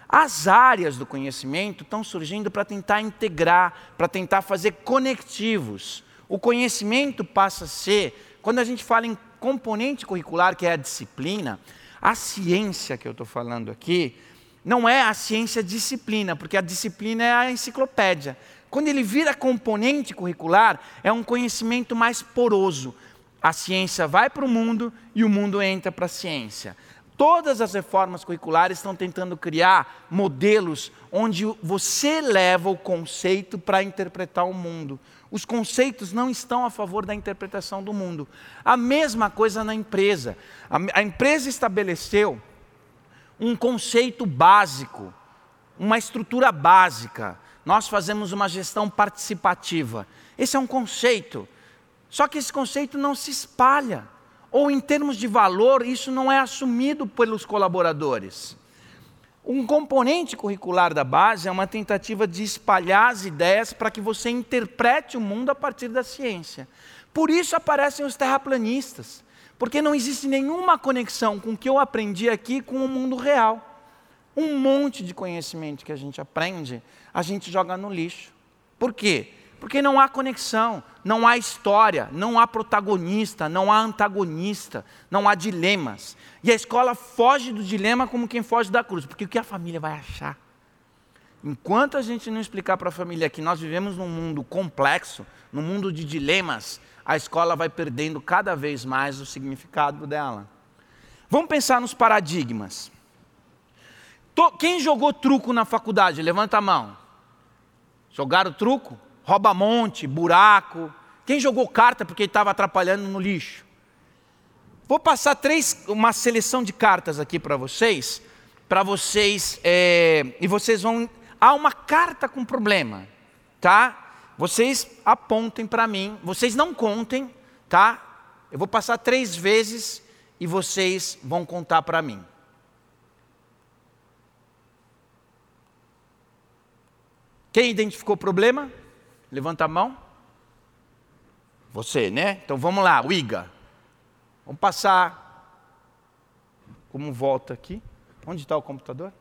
As áreas do conhecimento estão surgindo para tentar integrar, para tentar fazer conectivos. O conhecimento passa a ser, quando a gente fala em componente curricular, que é a disciplina, a ciência que eu estou falando aqui, não é a ciência disciplina, porque a disciplina é a enciclopédia. Quando ele vira componente curricular, é um conhecimento mais poroso. A ciência vai para o mundo e o mundo entra para a ciência. Todas as reformas curriculares estão tentando criar modelos onde você leva o conceito para interpretar o mundo. Os conceitos não estão a favor da interpretação do mundo. A mesma coisa na empresa. A, empresa estabeleceu um conceito básico, uma estrutura básica. Nós fazemos uma gestão participativa. Esse é um conceito. Só que esse conceito não se espalha ou em termos de valor, isso não é assumido pelos colaboradores. Um componente curricular da base é uma tentativa de espalhar as ideias para que você interprete o mundo a partir da ciência. Por isso aparecem os terraplanistas, porque não existe nenhuma conexão com o que eu aprendi aqui com o mundo real. Um monte de conhecimento que a gente aprende, a gente joga no lixo. Por quê? Porque não há conexão, não há história, não há protagonista, não há antagonista, não há dilemas. E a escola foge do dilema como quem foge da cruz, porque o que a família vai achar? Enquanto a gente não explicar para a família que nós vivemos num mundo complexo, num mundo de dilemas, a escola vai perdendo cada vez mais o significado dela. Vamos pensar nos paradigmas. Quem jogou truco na faculdade? Levanta a mão. Jogaram truco? Rouba-monte, buraco. Quem jogou carta porque estava atrapalhando no lixo? Vou passar três, uma seleção de cartas aqui para vocês, para vocês, é, e vocês vão. Há uma carta com problema, tá? Vocês apontem para mim, vocês não contem, tá? Eu vou passar três vezes e vocês vão contar para mim. Quem identificou o problema? Levanta a mão. Você, né? Então vamos lá, o Iga. Vamos passar. Como volta aqui? Onde está o computador?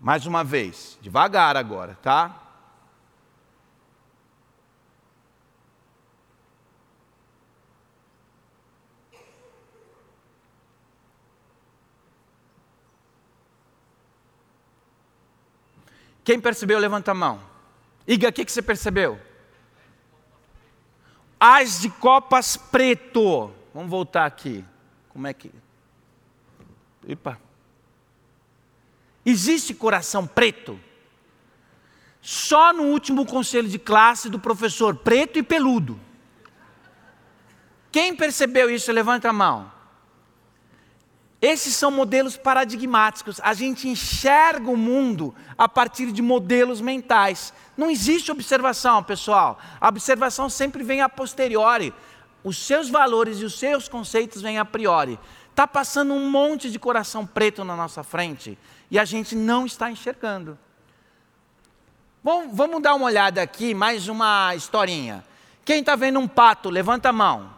Mais uma vez, devagar agora, tá? Quem percebeu, levanta a mão. Iga, o que, que você percebeu? As de copas preto. Vamos voltar aqui. Como é que. Epa. Existe coração preto? Só no último conselho de classe do professor, preto e peludo. Quem percebeu isso, levanta a mão. Esses são modelos paradigmáticos. A gente enxerga o mundo a partir de modelos mentais. Não existe observação, pessoal. A observação sempre vem a posteriori. Os seus valores e os seus conceitos vêm a priori. Está passando um monte de coração preto na nossa frente e a gente não está enxergando. Bom, vamos dar uma olhada aqui, mais uma historinha. Quem está vendo um pato, levanta a mão.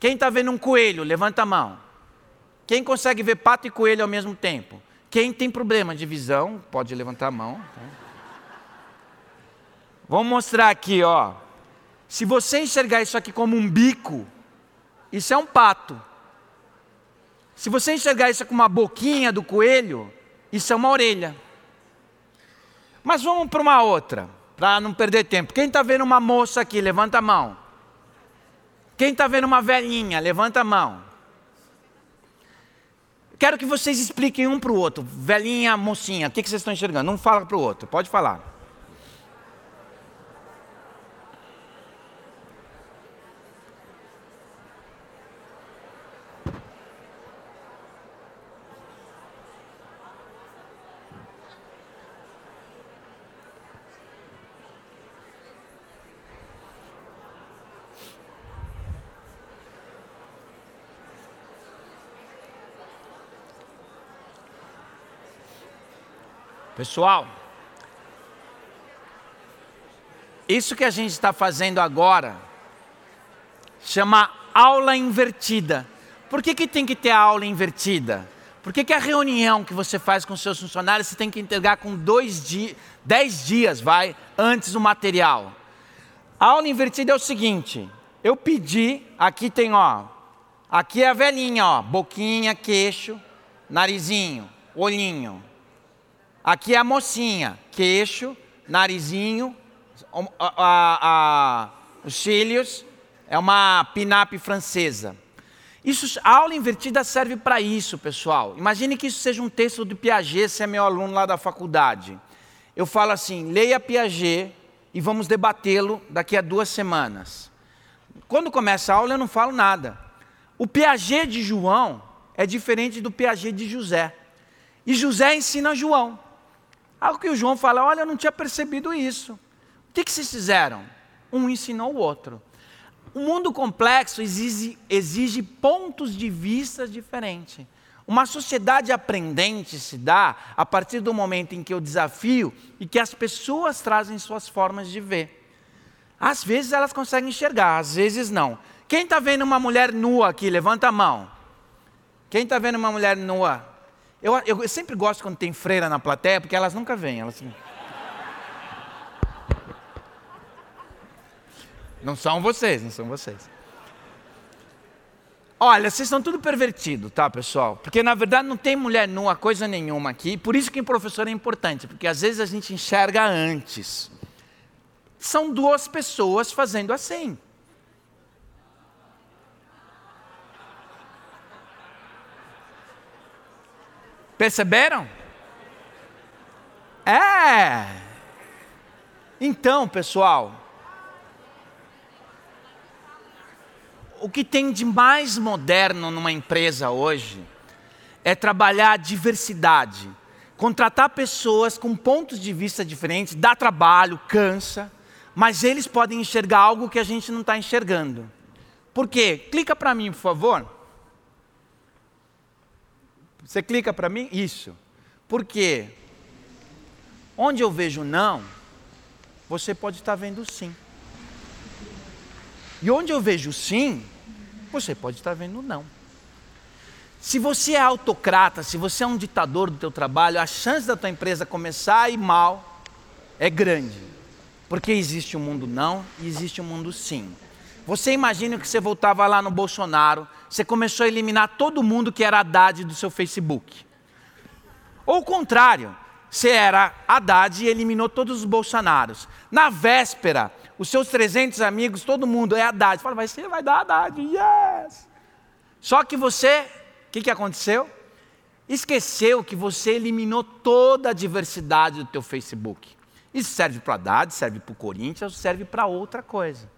Quem está vendo um coelho, levanta a mão. Quem consegue ver pato e coelho ao mesmo tempo? Quem tem problema de visão, pode levantar a mão. Tá? Vamos mostrar aqui, ó. Se você enxergar isso aqui como um bico, isso é um pato. Se você enxergar isso como uma boquinha do coelho, isso é uma orelha. Mas vamos para uma outra, para não perder tempo. Quem está vendo uma moça aqui, levanta a mão. Quem está vendo uma velhinha, levanta a mão. Quero que vocês expliquem um para o outro. Velhinha, mocinha, o que, que vocês estão enxergando? Um fala para o outro, pode falar. Pessoal, isso que a gente está fazendo agora chama aula invertida. Por que, que tem que ter aula invertida? Por que, que a reunião que você faz com seus funcionários você tem que entregar com dois dias, dez dias, vai, antes o material? Aula invertida é o seguinte: eu pedi, aqui tem, ó, aqui é a velhinha, ó, boquinha, queixo, narizinho, olhinho. Aqui é a mocinha, queixo, narizinho, a, a, os cílios, é uma pinap francesa. Isso, a aula invertida serve para isso, pessoal. Imagine que isso seja um texto de Piaget, se é meu aluno lá da faculdade. Eu falo assim: leia Piaget e vamos debatê-lo daqui a duas semanas. Quando começa a aula, eu não falo nada. O Piaget de João é diferente do Piaget de José. E José ensina João. Algo que o João fala: olha, eu não tinha percebido isso. O que, que vocês fizeram? Um ensinou o outro. O mundo complexo exige, exige pontos de vista diferentes. Uma sociedade aprendente se dá a partir do momento em que eu desafio e que as pessoas trazem suas formas de ver. Às vezes elas conseguem enxergar, às vezes não. Quem está vendo uma mulher nua aqui? Levanta a mão. Quem está vendo uma mulher nua? Eu, eu, sempre gosto quando tem freira na plateia, porque elas nunca vêm. Elas... Não são vocês, não são vocês. Olha, vocês estão tudo pervertido, tá, pessoal? Porque na verdade não tem mulher nua, coisa nenhuma aqui. Por isso que o professor é importante, porque às vezes a gente enxerga antes. são duas pessoas fazendo assim. Perceberam? É. Então, pessoal, o que tem de mais moderno numa empresa hoje é trabalhar a diversidade, contratar pessoas com pontos de vista diferentes, dá trabalho, cansa, mas eles podem enxergar algo que a gente não está enxergando. Por quê? Clica para mim, por favor. Você clica para mim? Isso. Por quê? Onde eu vejo não, você pode estar vendo sim. E onde eu vejo sim, você pode estar vendo não. Se você é autocrata, se você é um ditador do teu trabalho, a chance da tua empresa começar a ir mal é grande. Porque existe um mundo não e existe um mundo sim. Você imagina que você voltava lá no Bolsonaro, você começou a eliminar todo mundo que era Haddad do seu Facebook. Ou o contrário, você era Haddad e eliminou todos os Bolsonaros. Na véspera, os seus 300 amigos, todo mundo é Haddad. Fala, vai ser, vai dar Haddad, yes! Só que você, o que, que aconteceu? Esqueceu que você eliminou toda a diversidade do teu Facebook. Isso serve para Haddad, serve para o Corinthians, serve para outra coisa.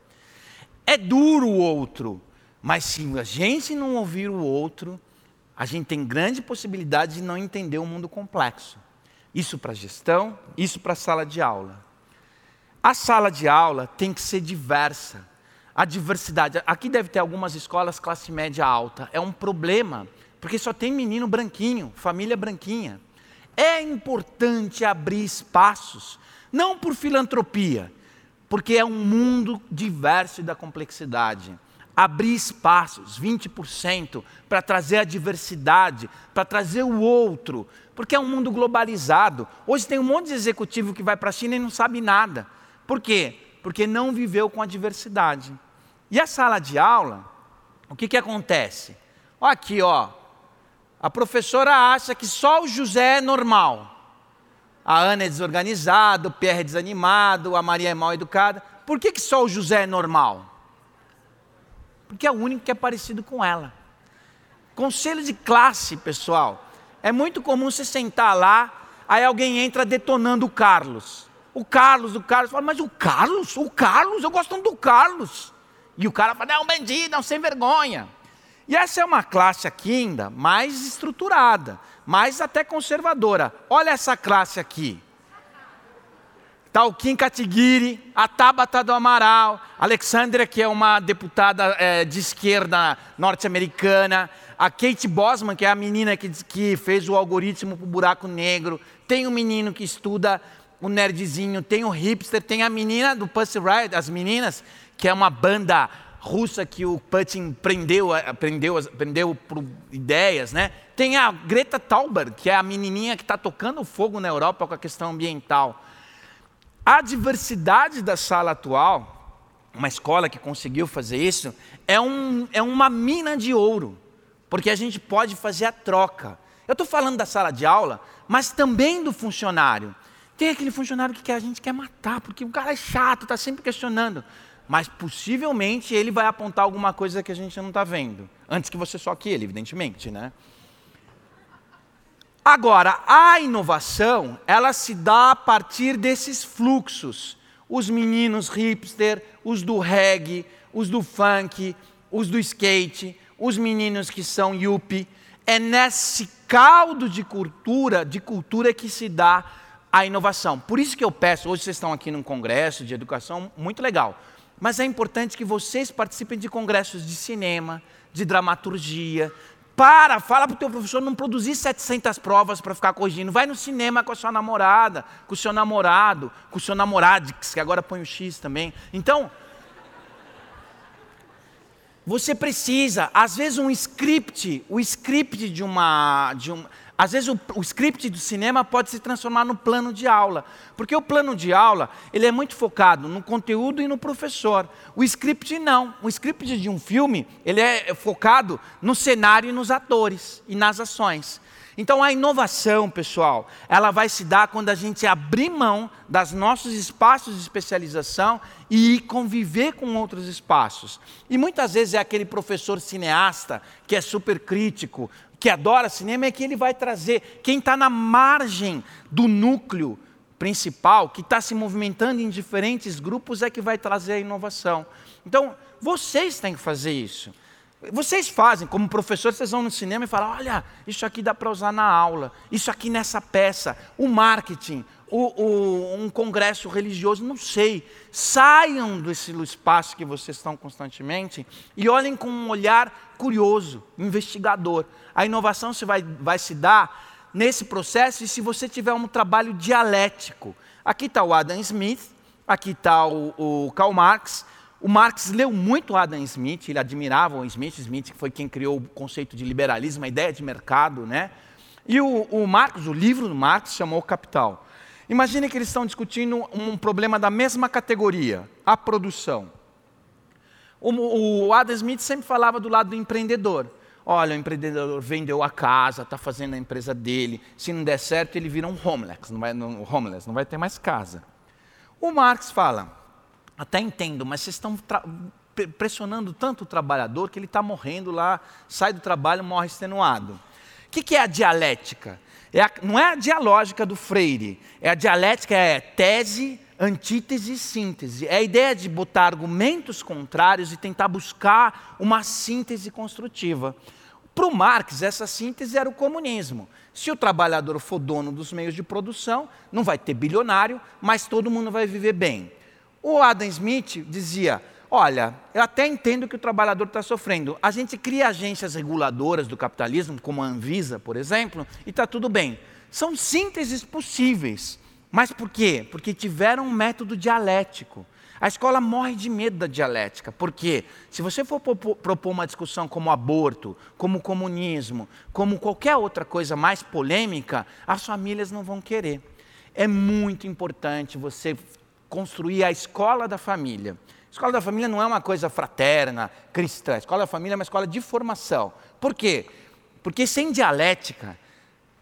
É duro o outro, mas se a gente não ouvir o outro, a gente tem grande possibilidade de não entender o mundo complexo. Isso para gestão, isso para sala de aula. A sala de aula tem que ser diversa. A diversidade. Aqui deve ter algumas escolas classe média alta. É um problema, porque só tem menino branquinho, família branquinha. É importante abrir espaços, não por filantropia, porque é um mundo diverso da complexidade. Abrir espaços, 20%, para trazer a diversidade, para trazer o outro, porque é um mundo globalizado. Hoje tem um monte de executivo que vai para a China e não sabe nada. Por quê? Porque não viveu com a diversidade. E a sala de aula, o que, que acontece? Ó aqui, ó. A professora acha que só o José é normal. A Ana é desorganizada, o Pierre é desanimado, a Maria é mal educada. Por que, que só o José é normal? Porque é o único que é parecido com ela. Conselho de classe, pessoal. É muito comum você sentar lá, aí alguém entra detonando o Carlos. O Carlos, o Carlos, fala, mas o Carlos, o Carlos, eu gosto do Carlos. E o cara fala, é um bandido, é um sem vergonha. E essa é uma classe aqui ainda mais estruturada, mais até conservadora. Olha essa classe aqui. O Kim Katiguiri, a Tabata do Amaral, Alexandra, que é uma deputada é, de esquerda norte-americana, a Kate Bosman, que é a menina que, que fez o algoritmo para o buraco negro, tem um menino que estuda o nerdzinho, tem o hipster, tem a menina do Pussy Riot, as meninas, que é uma banda russa que o Putin prendeu, prendeu, prendeu por ideias, né? Tem a Greta Thunberg, que é a menininha que está tocando fogo na Europa com a questão ambiental. A diversidade da sala atual, uma escola que conseguiu fazer isso, é, um, é uma mina de ouro, porque a gente pode fazer a troca. Eu estou falando da sala de aula, mas também do funcionário. Tem aquele funcionário que a gente quer matar, porque o cara é chato, está sempre questionando. Mas possivelmente ele vai apontar alguma coisa que a gente não está vendo. Antes que você soque ele, evidentemente, né? Agora, a inovação, ela se dá a partir desses fluxos. Os meninos hipster, os do reggae, os do funk, os do skate, os meninos que são yuppie. É nesse caldo de cultura, de cultura que se dá a inovação. Por isso que eu peço, hoje vocês estão aqui num congresso de educação, muito legal. Mas é importante que vocês participem de congressos de cinema, de dramaturgia. Para, fala para o teu professor não produzir 700 provas para ficar corrigindo. Vai no cinema com a sua namorada, com o seu namorado, com o seu namorado, que agora põe o X também. Então, você precisa, às vezes um script, o script de uma, de um, às vezes o, o, script do cinema pode se transformar no plano de aula, porque o plano de aula ele é muito focado no conteúdo e no professor. O script não. O script de um filme ele é focado no cenário e nos atores e nas ações. Então a inovação, pessoal, ela vai se dar quando a gente abrir mão dos nossos espaços de especialização e conviver com outros espaços. E muitas vezes é aquele professor cineasta que é super crítico, que adora cinema, é que ele vai trazer quem está na margem do núcleo principal, que está se movimentando em diferentes grupos, é que vai trazer a inovação. Então, vocês têm que fazer isso. Vocês fazem, como professor, vocês vão no cinema e falam: olha, isso aqui dá para usar na aula, isso aqui nessa peça, o marketing, o, o, um congresso religioso, não sei. Saiam desse espaço que vocês estão constantemente e olhem com um olhar curioso, investigador. A inovação se vai, vai se dar nesse processo e se você tiver um trabalho dialético. Aqui está o Adam Smith, aqui está o, o Karl Marx o Marx leu muito Adam Smith, ele admirava o Smith, Smith que foi quem criou o conceito de liberalismo, a ideia de mercado, né? E o, o Marx, o livro do Marx chamou Capital. Imagine que eles estão discutindo um problema da mesma categoria, a produção. O, Adam Smith sempre falava do lado do empreendedor. Olha, o empreendedor vendeu a casa, está fazendo a empresa dele. Se não der certo, ele vira um homeless, não vai, um homeless, não vai ter mais casa. O Marx fala, até entendo, mas vocês estão pressionando tanto o trabalhador que ele está morrendo lá, sai do trabalho, morre extenuado. O que, que é a dialética? É a, não é a dialógica do Freire, é a dialética é tese, antítese e síntese. É a ideia de botar argumentos contrários e tentar buscar uma síntese construtiva. Para o Marx, essa síntese era o comunismo. Se o trabalhador for dono dos meios de produção, não vai ter bilionário, mas todo mundo vai viver bem. O Adam Smith dizia: Olha, eu até entendo que o trabalhador está sofrendo. A gente cria agências reguladoras do capitalismo, como a Anvisa, por exemplo, e está tudo bem. São sínteses possíveis. Mas por quê? Porque tiveram um método dialético. A escola morre de medo da dialética. Por quê? Se você for propor uma discussão como aborto, como comunismo, como qualquer outra coisa mais polêmica, as famílias não vão querer. É muito importante você construir a escola da família. Escola da família não é uma coisa fraterna, cristã. Escola da família é uma escola de formação. Por quê? Porque sem dialética,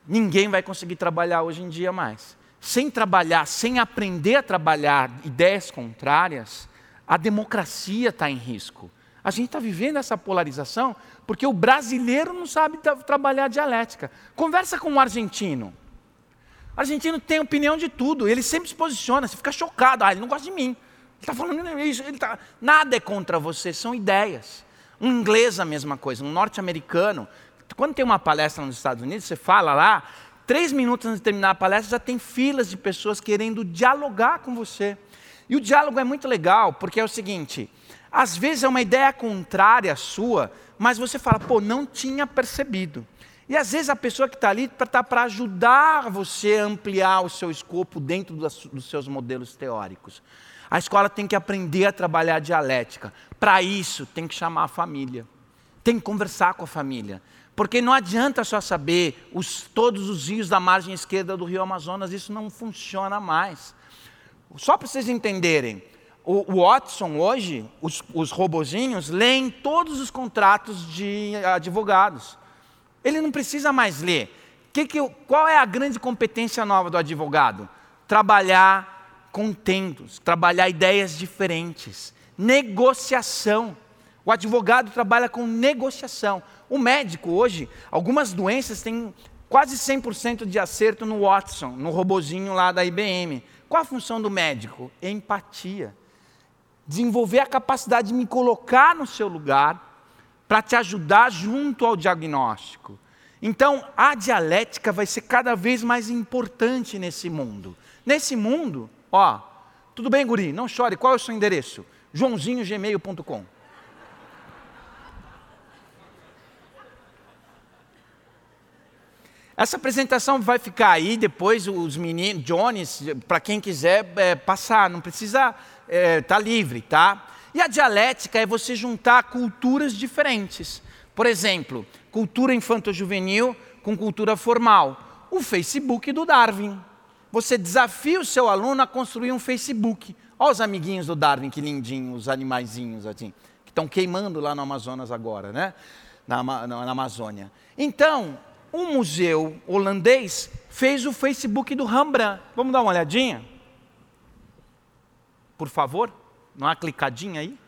ninguém vai conseguir trabalhar hoje em dia mais. Sem trabalhar, sem aprender a trabalhar ideias contrárias, a democracia está em risco. A gente está vivendo essa polarização porque o brasileiro não sabe trabalhar dialética. Conversa com um argentino. O argentino tem opinião de tudo, ele sempre se posiciona, você fica chocado, ah, ele não gosta de mim. Ele está falando isso, ele tá... nada é contra você, são ideias. Um inglês a mesma coisa, um norte-americano. Quando tem uma palestra nos Estados Unidos, você fala lá, três minutos antes de terminar a palestra, já tem filas de pessoas querendo dialogar com você. E o diálogo é muito legal, porque é o seguinte: às vezes é uma ideia contrária à sua, mas você fala, pô, não tinha percebido. E às vezes a pessoa que está ali está para ajudar você a ampliar o seu escopo dentro dos seus modelos teóricos. A escola tem que aprender a trabalhar a dialética. Para isso, tem que chamar a família. Tem que conversar com a família. Porque não adianta só saber os, todos os rios da margem esquerda do rio Amazonas, isso não funciona mais. Só para vocês entenderem, o, o Watson hoje, os, os robozinhos, leem todos os contratos de advogados. Ele não precisa mais ler. Que que, qual é a grande competência nova do advogado? Trabalhar contentos, trabalhar ideias diferentes, negociação. O advogado trabalha com negociação. O médico hoje, algumas doenças têm quase 100% de acerto no Watson, no robozinho lá da IBM. Qual a função do médico? Empatia. Desenvolver a capacidade de me colocar no seu lugar para te ajudar junto ao diagnóstico. Então, a dialética vai ser cada vez mais importante nesse mundo. Nesse mundo, ó, tudo bem, guri, não chore, qual é o seu endereço? joãozinhogmail.com Essa apresentação vai ficar aí, depois os meninos, Jones, para quem quiser é, passar, não precisa, é, tá livre, tá? E a dialética é você juntar culturas diferentes. Por exemplo, cultura infanto-juvenil com cultura formal. O Facebook do Darwin. Você desafia o seu aluno a construir um Facebook. Olha os amiguinhos do Darwin, que lindinhos, os animaizinhos assim, que estão queimando lá no Amazonas agora, né? Na, na, na Amazônia. Então, um museu holandês fez o Facebook do Rembrandt. Vamos dar uma olhadinha? Por favor, dá uma clicadinha aí.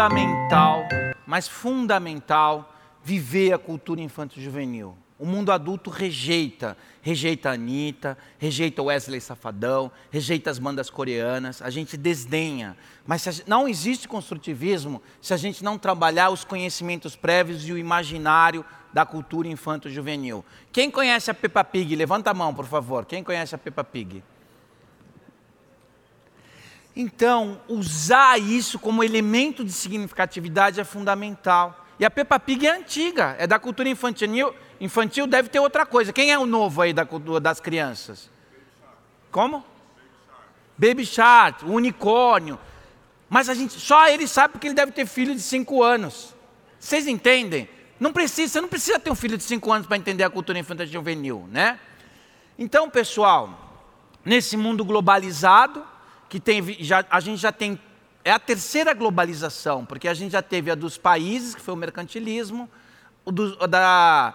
Fundamental, mas fundamental, viver a cultura infanto-juvenil. O mundo adulto rejeita, rejeita a Anitta, rejeita Wesley Safadão, rejeita as bandas coreanas, a gente desdenha. Mas gente, não existe construtivismo se a gente não trabalhar os conhecimentos prévios e o imaginário da cultura infanto-juvenil. Quem conhece a Peppa Pig? Levanta a mão, por favor. Quem conhece a Peppa Pig? Então, usar isso como elemento de significatividade é fundamental. E a Peppa Pig é antiga, é da cultura infantil, infantil deve ter outra coisa. Quem é o novo aí da, das crianças? Como? Baby Shark, o unicórnio. Mas a gente, só ele sabe porque ele deve ter filho de 5 anos. Vocês entendem? Não precisa, você não precisa ter um filho de 5 anos para entender a cultura infantil juvenil, né? Então, pessoal, nesse mundo globalizado, que tem, já, a gente já tem, é a terceira globalização, porque a gente já teve a dos países, que foi o mercantilismo, o do, da,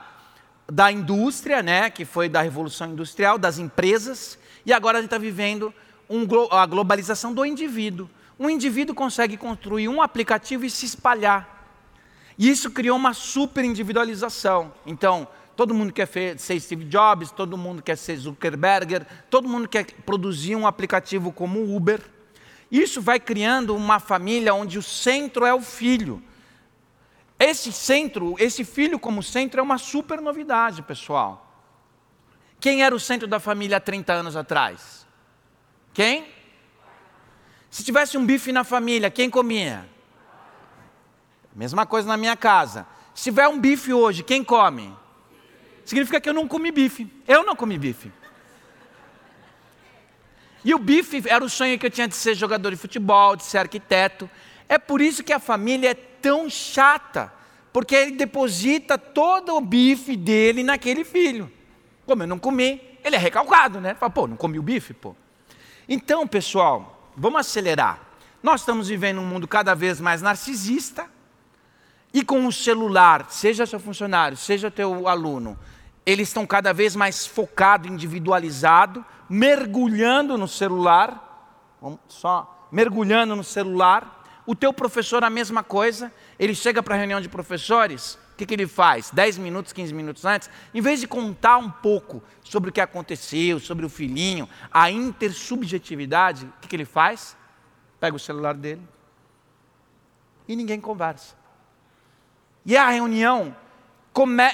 da indústria, né, que foi da Revolução Industrial, das empresas, e agora a gente está vivendo um, a globalização do indivíduo. Um indivíduo consegue construir um aplicativo e se espalhar. E isso criou uma super individualização. Então, todo mundo quer ser Steve Jobs, todo mundo quer ser Zuckerberg, todo mundo quer produzir um aplicativo como o Uber. Isso vai criando uma família onde o centro é o filho. Esse centro, esse filho como centro é uma super novidade, pessoal. Quem era o centro da família há 30 anos atrás? Quem? Se tivesse um bife na família, quem comia? Mesma coisa na minha casa. Se tiver um bife hoje, quem come? Significa que eu não comi bife. Eu não comi bife. E o bife era o sonho que eu tinha de ser jogador de futebol, de ser arquiteto. É por isso que a família é tão chata, porque ele deposita todo o bife dele naquele filho. Como eu não comi, ele é recalcado, né? Fala, pô, não comi o bife, pô. Então, pessoal, vamos acelerar. Nós estamos vivendo um mundo cada vez mais narcisista, e com o celular, seja seu funcionário, seja teu aluno, eles estão cada vez mais focados, individualizados, mergulhando no celular, só mergulhando no celular. O teu professor a mesma coisa, ele chega para a reunião de professores, o que, que, ele faz? 10 minutos, 15 minutos antes, em vez de contar um pouco sobre o que aconteceu, sobre o filhinho, a intersubjetividade, o que, que ele faz? Pega o celular dele e ninguém conversa. E a reunião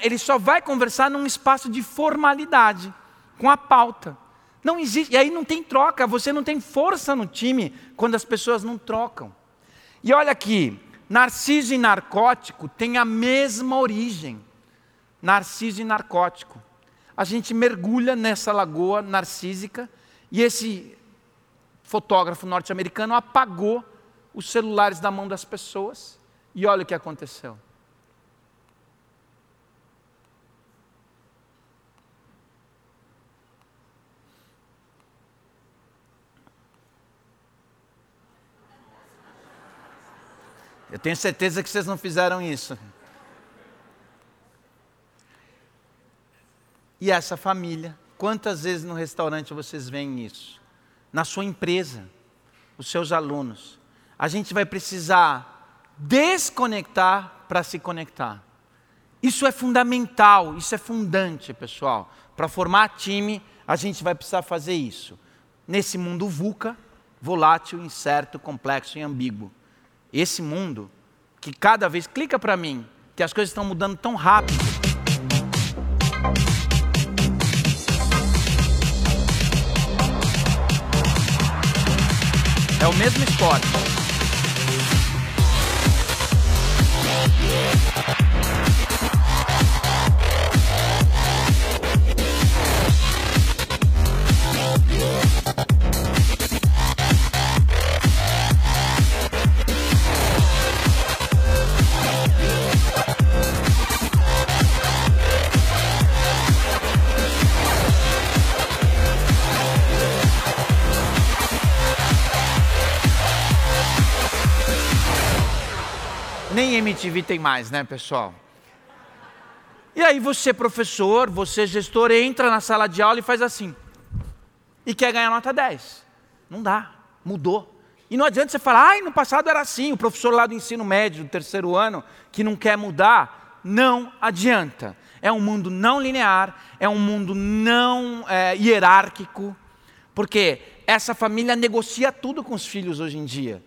ele só vai conversar num espaço de formalidade, com a pauta. Não existe, e aí não tem troca, você não tem força no time quando as pessoas não trocam. E olha aqui, narciso e narcótico têm a mesma origem. Narciso e narcótico. A gente mergulha nessa lagoa narcísica e esse fotógrafo norte-americano apagou os celulares da mão das pessoas e olha o que aconteceu. Eu tenho certeza que vocês não fizeram isso. E essa família, quantas vezes no restaurante vocês veem isso? Na sua empresa, os seus alunos. A gente vai precisar desconectar para se conectar. Isso é fundamental, isso é fundante, pessoal. Para formar time, a gente vai precisar fazer isso. Nesse mundo VUCA, volátil, incerto, complexo e ambíguo. Esse mundo que cada vez, clica para mim, que as coisas estão mudando tão rápido. É o mesmo esporte. Nem MTV tem mais, né, pessoal? E aí você, professor, você, gestor, entra na sala de aula e faz assim. E quer ganhar nota 10. Não dá, mudou. E não adianta você falar, ai, no passado era assim, o professor lá do ensino médio, do terceiro ano, que não quer mudar. Não adianta. É um mundo não linear, é um mundo não é, hierárquico, porque essa família negocia tudo com os filhos hoje em dia.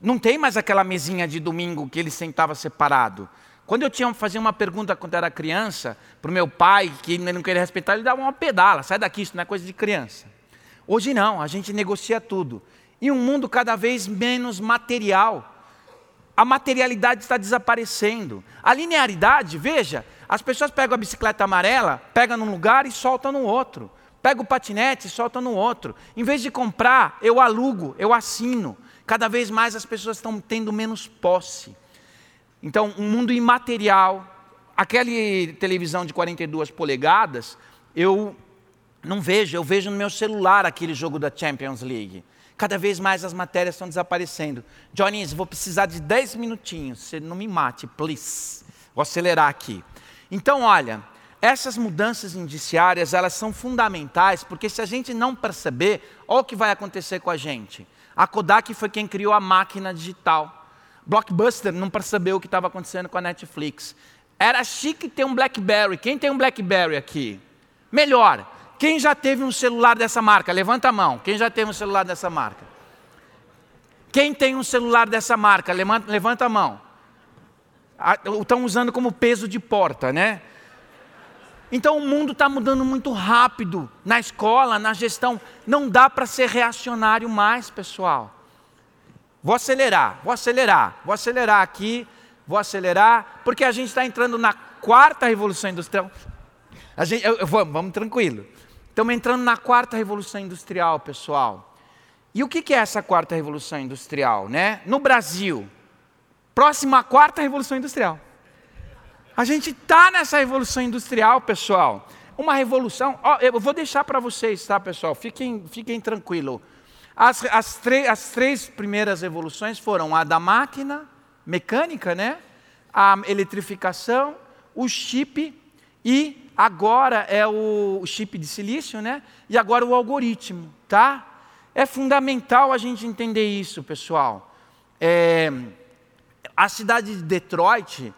Não tem mais aquela mesinha de domingo que ele sentava separado. Quando eu tinha fazer uma pergunta quando era criança para o meu pai, que ele não queria respeitar, ele dava uma pedala, sai daqui, isso não é coisa de criança. Hoje não, a gente negocia tudo. E um mundo cada vez menos material. A materialidade está desaparecendo. A linearidade, veja, as pessoas pegam a bicicleta amarela, pegam num lugar e soltam no outro. Pega o patinete e soltam no outro. Em vez de comprar, eu alugo, eu assino. Cada vez mais as pessoas estão tendo menos posse. Então, um mundo imaterial. Aquela televisão de 42 polegadas, eu não vejo, eu vejo no meu celular aquele jogo da Champions League. Cada vez mais as matérias estão desaparecendo. Johnny, vou precisar de 10 minutinhos. Você não me mate, please. Vou acelerar aqui. Então, olha, essas mudanças indiciárias, elas são fundamentais, porque se a gente não perceber, olha o que vai acontecer com a gente. A Kodak foi quem criou a máquina digital. Blockbuster não percebeu o que estava acontecendo com a Netflix. Era chique ter um BlackBerry. Quem tem um BlackBerry aqui? Melhor. Quem já teve um celular dessa marca? Levanta a mão. Quem já teve um celular dessa marca? Quem tem um celular dessa marca? Levanta, a mão. Estão usando como peso de porta, né? Então o mundo está mudando muito rápido na escola, na gestão. Não dá para ser reacionário mais, pessoal. Vou acelerar, vou acelerar, vou acelerar aqui, vou acelerar, porque a gente está entrando na quarta revolução industrial. A gente, eu, eu, vamos, vamos tranquilo. Estamos entrando na quarta revolução industrial, pessoal. E o que, é essa quarta revolução industrial? Né? No Brasil, próxima à quarta revolução industrial. A gente está nessa revolução industrial, pessoal. Uma revolução. Ó, eu vou deixar para vocês, tá, pessoal? Fiquem, fiquem tranquilos. As, as, as três primeiras revoluções foram a da máquina mecânica, né? A eletrificação, o chip e agora é o, o chip de silício, né? E agora o algoritmo, tá? É fundamental a gente entender isso, pessoal. É, a cidade de Detroit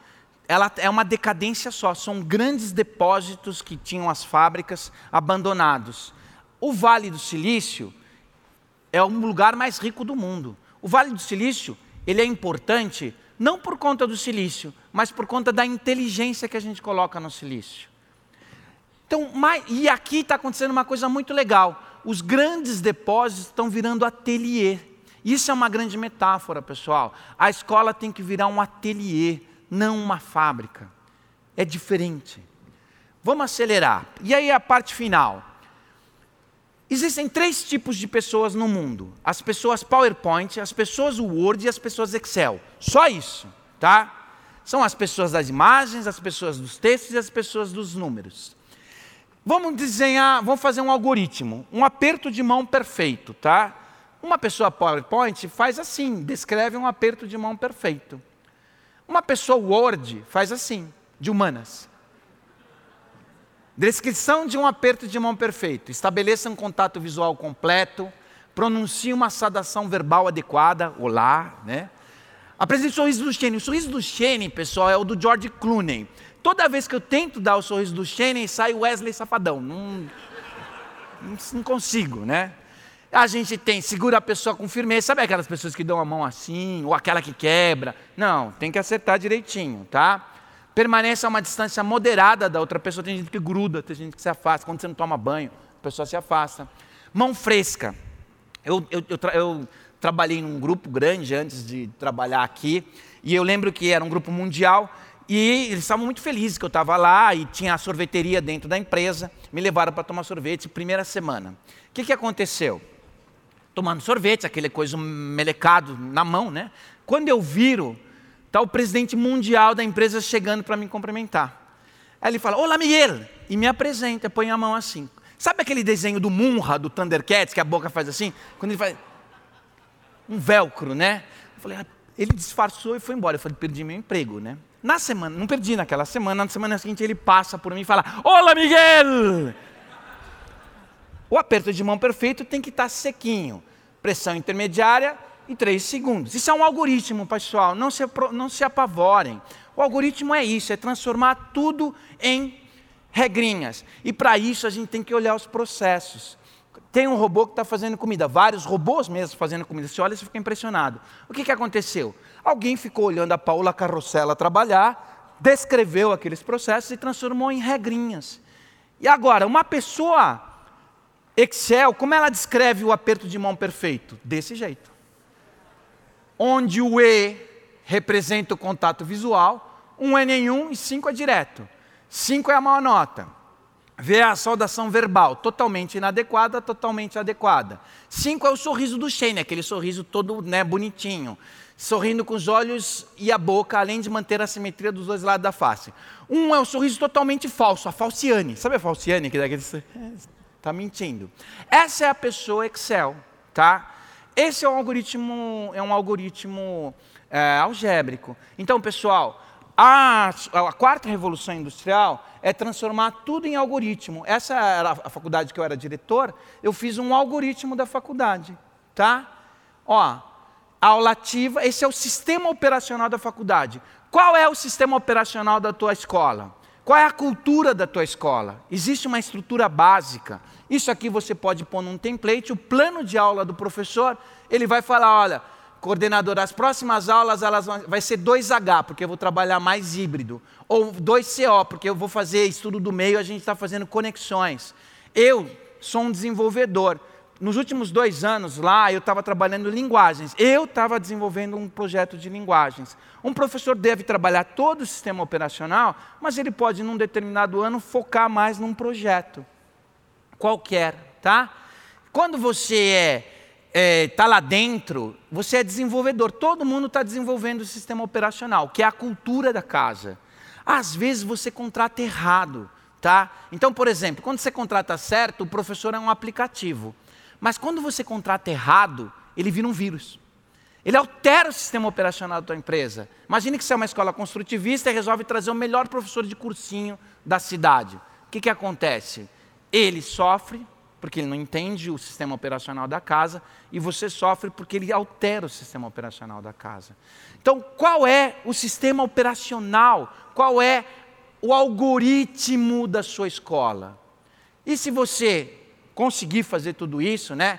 ela é uma decadência só, são grandes depósitos que tinham as fábricas abandonados. O Vale do Silício é o lugar mais rico do mundo. O Vale do Silício, ele é importante não por conta do silício, mas por conta da inteligência que a gente coloca no silício. Então, e aqui está acontecendo uma coisa muito legal. Os grandes depósitos estão virando ateliê. Isso é uma grande metáfora, pessoal. A escola tem que virar um ateliê não uma fábrica. É diferente. Vamos acelerar. E aí a parte final. Existem três tipos de pessoas no mundo: as pessoas PowerPoint, as pessoas Word e as pessoas Excel. Só isso, tá? São as pessoas das imagens, as pessoas dos textos e as pessoas dos números. Vamos desenhar, vamos fazer um algoritmo, um aperto de mão perfeito, tá? Uma pessoa PowerPoint faz assim, descreve um aperto de mão perfeito. Uma pessoa Word faz assim, de humanas. Descrição de um aperto de mão perfeito. Estabeleça um contato visual completo. Pronuncie uma saudação verbal adequada. Olá, né? Apresente o sorriso do Shane. O sorriso do Shane, pessoal, é o do George Clooney. Toda vez que eu tento dar o sorriso do Shane, sai Wesley Safadão. Não, não consigo, né? A gente tem, segura a pessoa com firmeza. Sabe aquelas pessoas que dão a mão assim, ou aquela que quebra? Não, tem que acertar direitinho, tá? Permaneça a uma distância moderada da outra pessoa. Tem gente que gruda, tem gente que se afasta. Quando você não toma banho, a pessoa se afasta. Mão fresca. Eu, eu, eu, tra eu trabalhei num grupo grande antes de trabalhar aqui, e eu lembro que era um grupo mundial, e eles estavam muito felizes que eu estava lá e tinha a sorveteria dentro da empresa. Me levaram para tomar sorvete, primeira semana. O que, que aconteceu? Tomando sorvete, aquele coisa melecado na mão, né? Quando eu viro, está o presidente mundial da empresa chegando para me cumprimentar. Aí ele fala: Olá, Miguel! E me apresenta, põe a mão assim. Sabe aquele desenho do Munra, do Thundercats, que a boca faz assim? Quando ele faz. Um velcro, né? Eu falei: ah, Ele disfarçou e foi embora. Eu falei: Perdi meu emprego, né? Na semana, não perdi naquela semana, na semana seguinte ele passa por mim e fala: Olá, Miguel! O aperto de mão perfeito tem que estar sequinho. Pressão intermediária e 3 segundos. Isso é um algoritmo, pessoal, não se, não se apavorem. O algoritmo é isso, é transformar tudo em regrinhas. E para isso a gente tem que olhar os processos. Tem um robô que está fazendo comida, vários robôs mesmo fazendo comida. Você olha e fica impressionado. O que, que aconteceu? Alguém ficou olhando a Paula Carrossela trabalhar, descreveu aqueles processos e transformou em regrinhas. E agora, uma pessoa Excel, como ela descreve o aperto de mão perfeito? Desse jeito. Onde o E representa o contato visual, um é nenhum e cinco é direto. Cinco é a maior nota. Vê a saudação verbal, totalmente inadequada, totalmente adequada. Cinco é o sorriso do Shane, aquele sorriso todo né, bonitinho. Sorrindo com os olhos e a boca, além de manter a simetria dos dois lados da face. Um é o sorriso totalmente falso, a falciane. Sabe a falciane? Que daquele... Está mentindo. Essa é a pessoa Excel, tá? Esse é um algoritmo, é um algoritmo é, algébrico. Então, pessoal, a, a, quarta revolução industrial é transformar tudo em algoritmo. Essa era a faculdade que eu era diretor, eu fiz um algoritmo da faculdade, tá? Ó, aula ativa, esse é o sistema operacional da faculdade. Qual é o sistema operacional da tua escola? Qual é a cultura da tua escola? Existe uma estrutura básica. Isso aqui você pode pôr num template, o plano de aula do professor, ele vai falar, olha, coordenador, as próximas aulas elas vão, vai ser 2H, porque eu vou trabalhar mais híbrido. Ou 2CO, porque eu vou fazer estudo do meio, a gente está fazendo conexões. Eu sou um desenvolvedor. Nos últimos dois anos lá, eu estava trabalhando linguagens. Eu estava desenvolvendo um projeto de linguagens. Um professor deve trabalhar todo o sistema operacional, mas ele pode, num determinado ano, focar mais num projeto. Qualquer, tá? Quando você é está é, tá lá dentro, você é desenvolvedor. Todo mundo está desenvolvendo o sistema operacional, que é a cultura da casa. Às vezes você contrata errado, tá? Então, por exemplo, quando você contrata certo, o professor é um aplicativo. Mas quando você contrata errado, ele vira um vírus. Ele altera o sistema operacional da tua empresa. Imagine que você é uma escola construtivista e resolve trazer o melhor professor de cursinho da cidade. O que, que acontece? Ele sofre, porque ele não entende o sistema operacional da casa, e você sofre porque ele altera o sistema operacional da casa. Então, qual é o sistema operacional? Qual é o algoritmo da sua escola? E se você conseguir fazer tudo isso, né?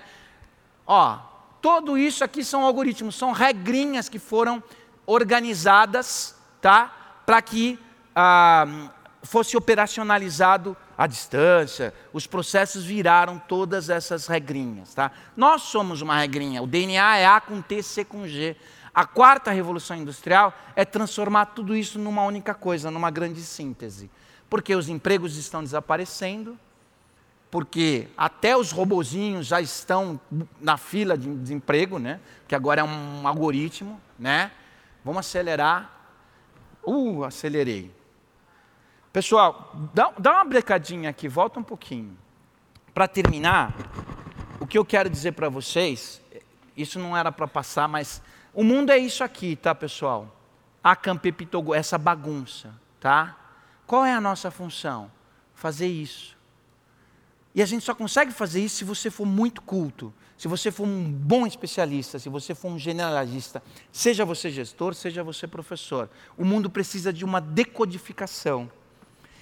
Ó, tudo isso aqui são algoritmos, são regrinhas que foram organizadas, tá? Para que ah, fosse operacionalizado a distância, os processos viraram todas essas regrinhas. Tá? Nós somos uma regrinha, o DNA é A com T, C com G. A quarta revolução industrial é transformar tudo isso numa única coisa, numa grande síntese. Porque os empregos estão desaparecendo, porque até os robozinhos já estão na fila de desemprego, né? que agora é um algoritmo. Né? Vamos acelerar. Uh, acelerei. Pessoal, dá, dá uma brecadinha aqui, volta um pouquinho. Para terminar, o que eu quero dizer para vocês, isso não era para passar, mas o mundo é isso aqui, tá, pessoal? A Campepitogo, essa bagunça, tá? Qual é a nossa função? fazer isso. E a gente só consegue fazer isso se você for muito culto, se você for um bom especialista, se você for um generalista, seja você gestor, seja você professor. O mundo precisa de uma decodificação.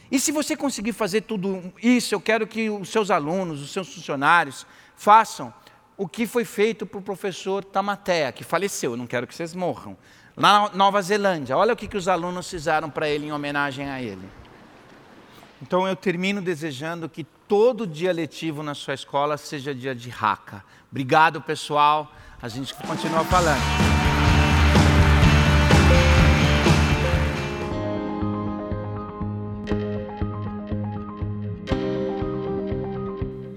E se você conseguir fazer tudo isso, eu quero que os seus alunos, os seus funcionários, façam o que foi feito para o professor Tamatea, que faleceu, eu não quero que vocês morram. Na Nova Zelândia, olha o que, que os alunos fizeram para ele em homenagem a ele. Então eu termino desejando que todo dia letivo na sua escola seja dia de raca. Obrigado, pessoal. A gente continua falando.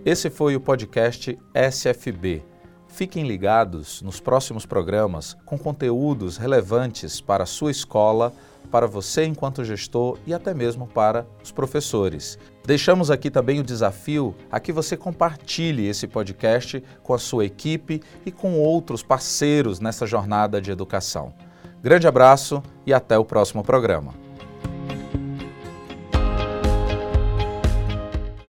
Esse foi o podcast SFB. Fiquem ligados nos próximos programas com conteúdos relevantes para a sua escola para você enquanto gestor e até mesmo para os professores. Deixamos aqui também o desafio a que você compartilhe esse podcast com a sua equipe e com outros parceiros nessa jornada de educação. Grande abraço e até o próximo programa.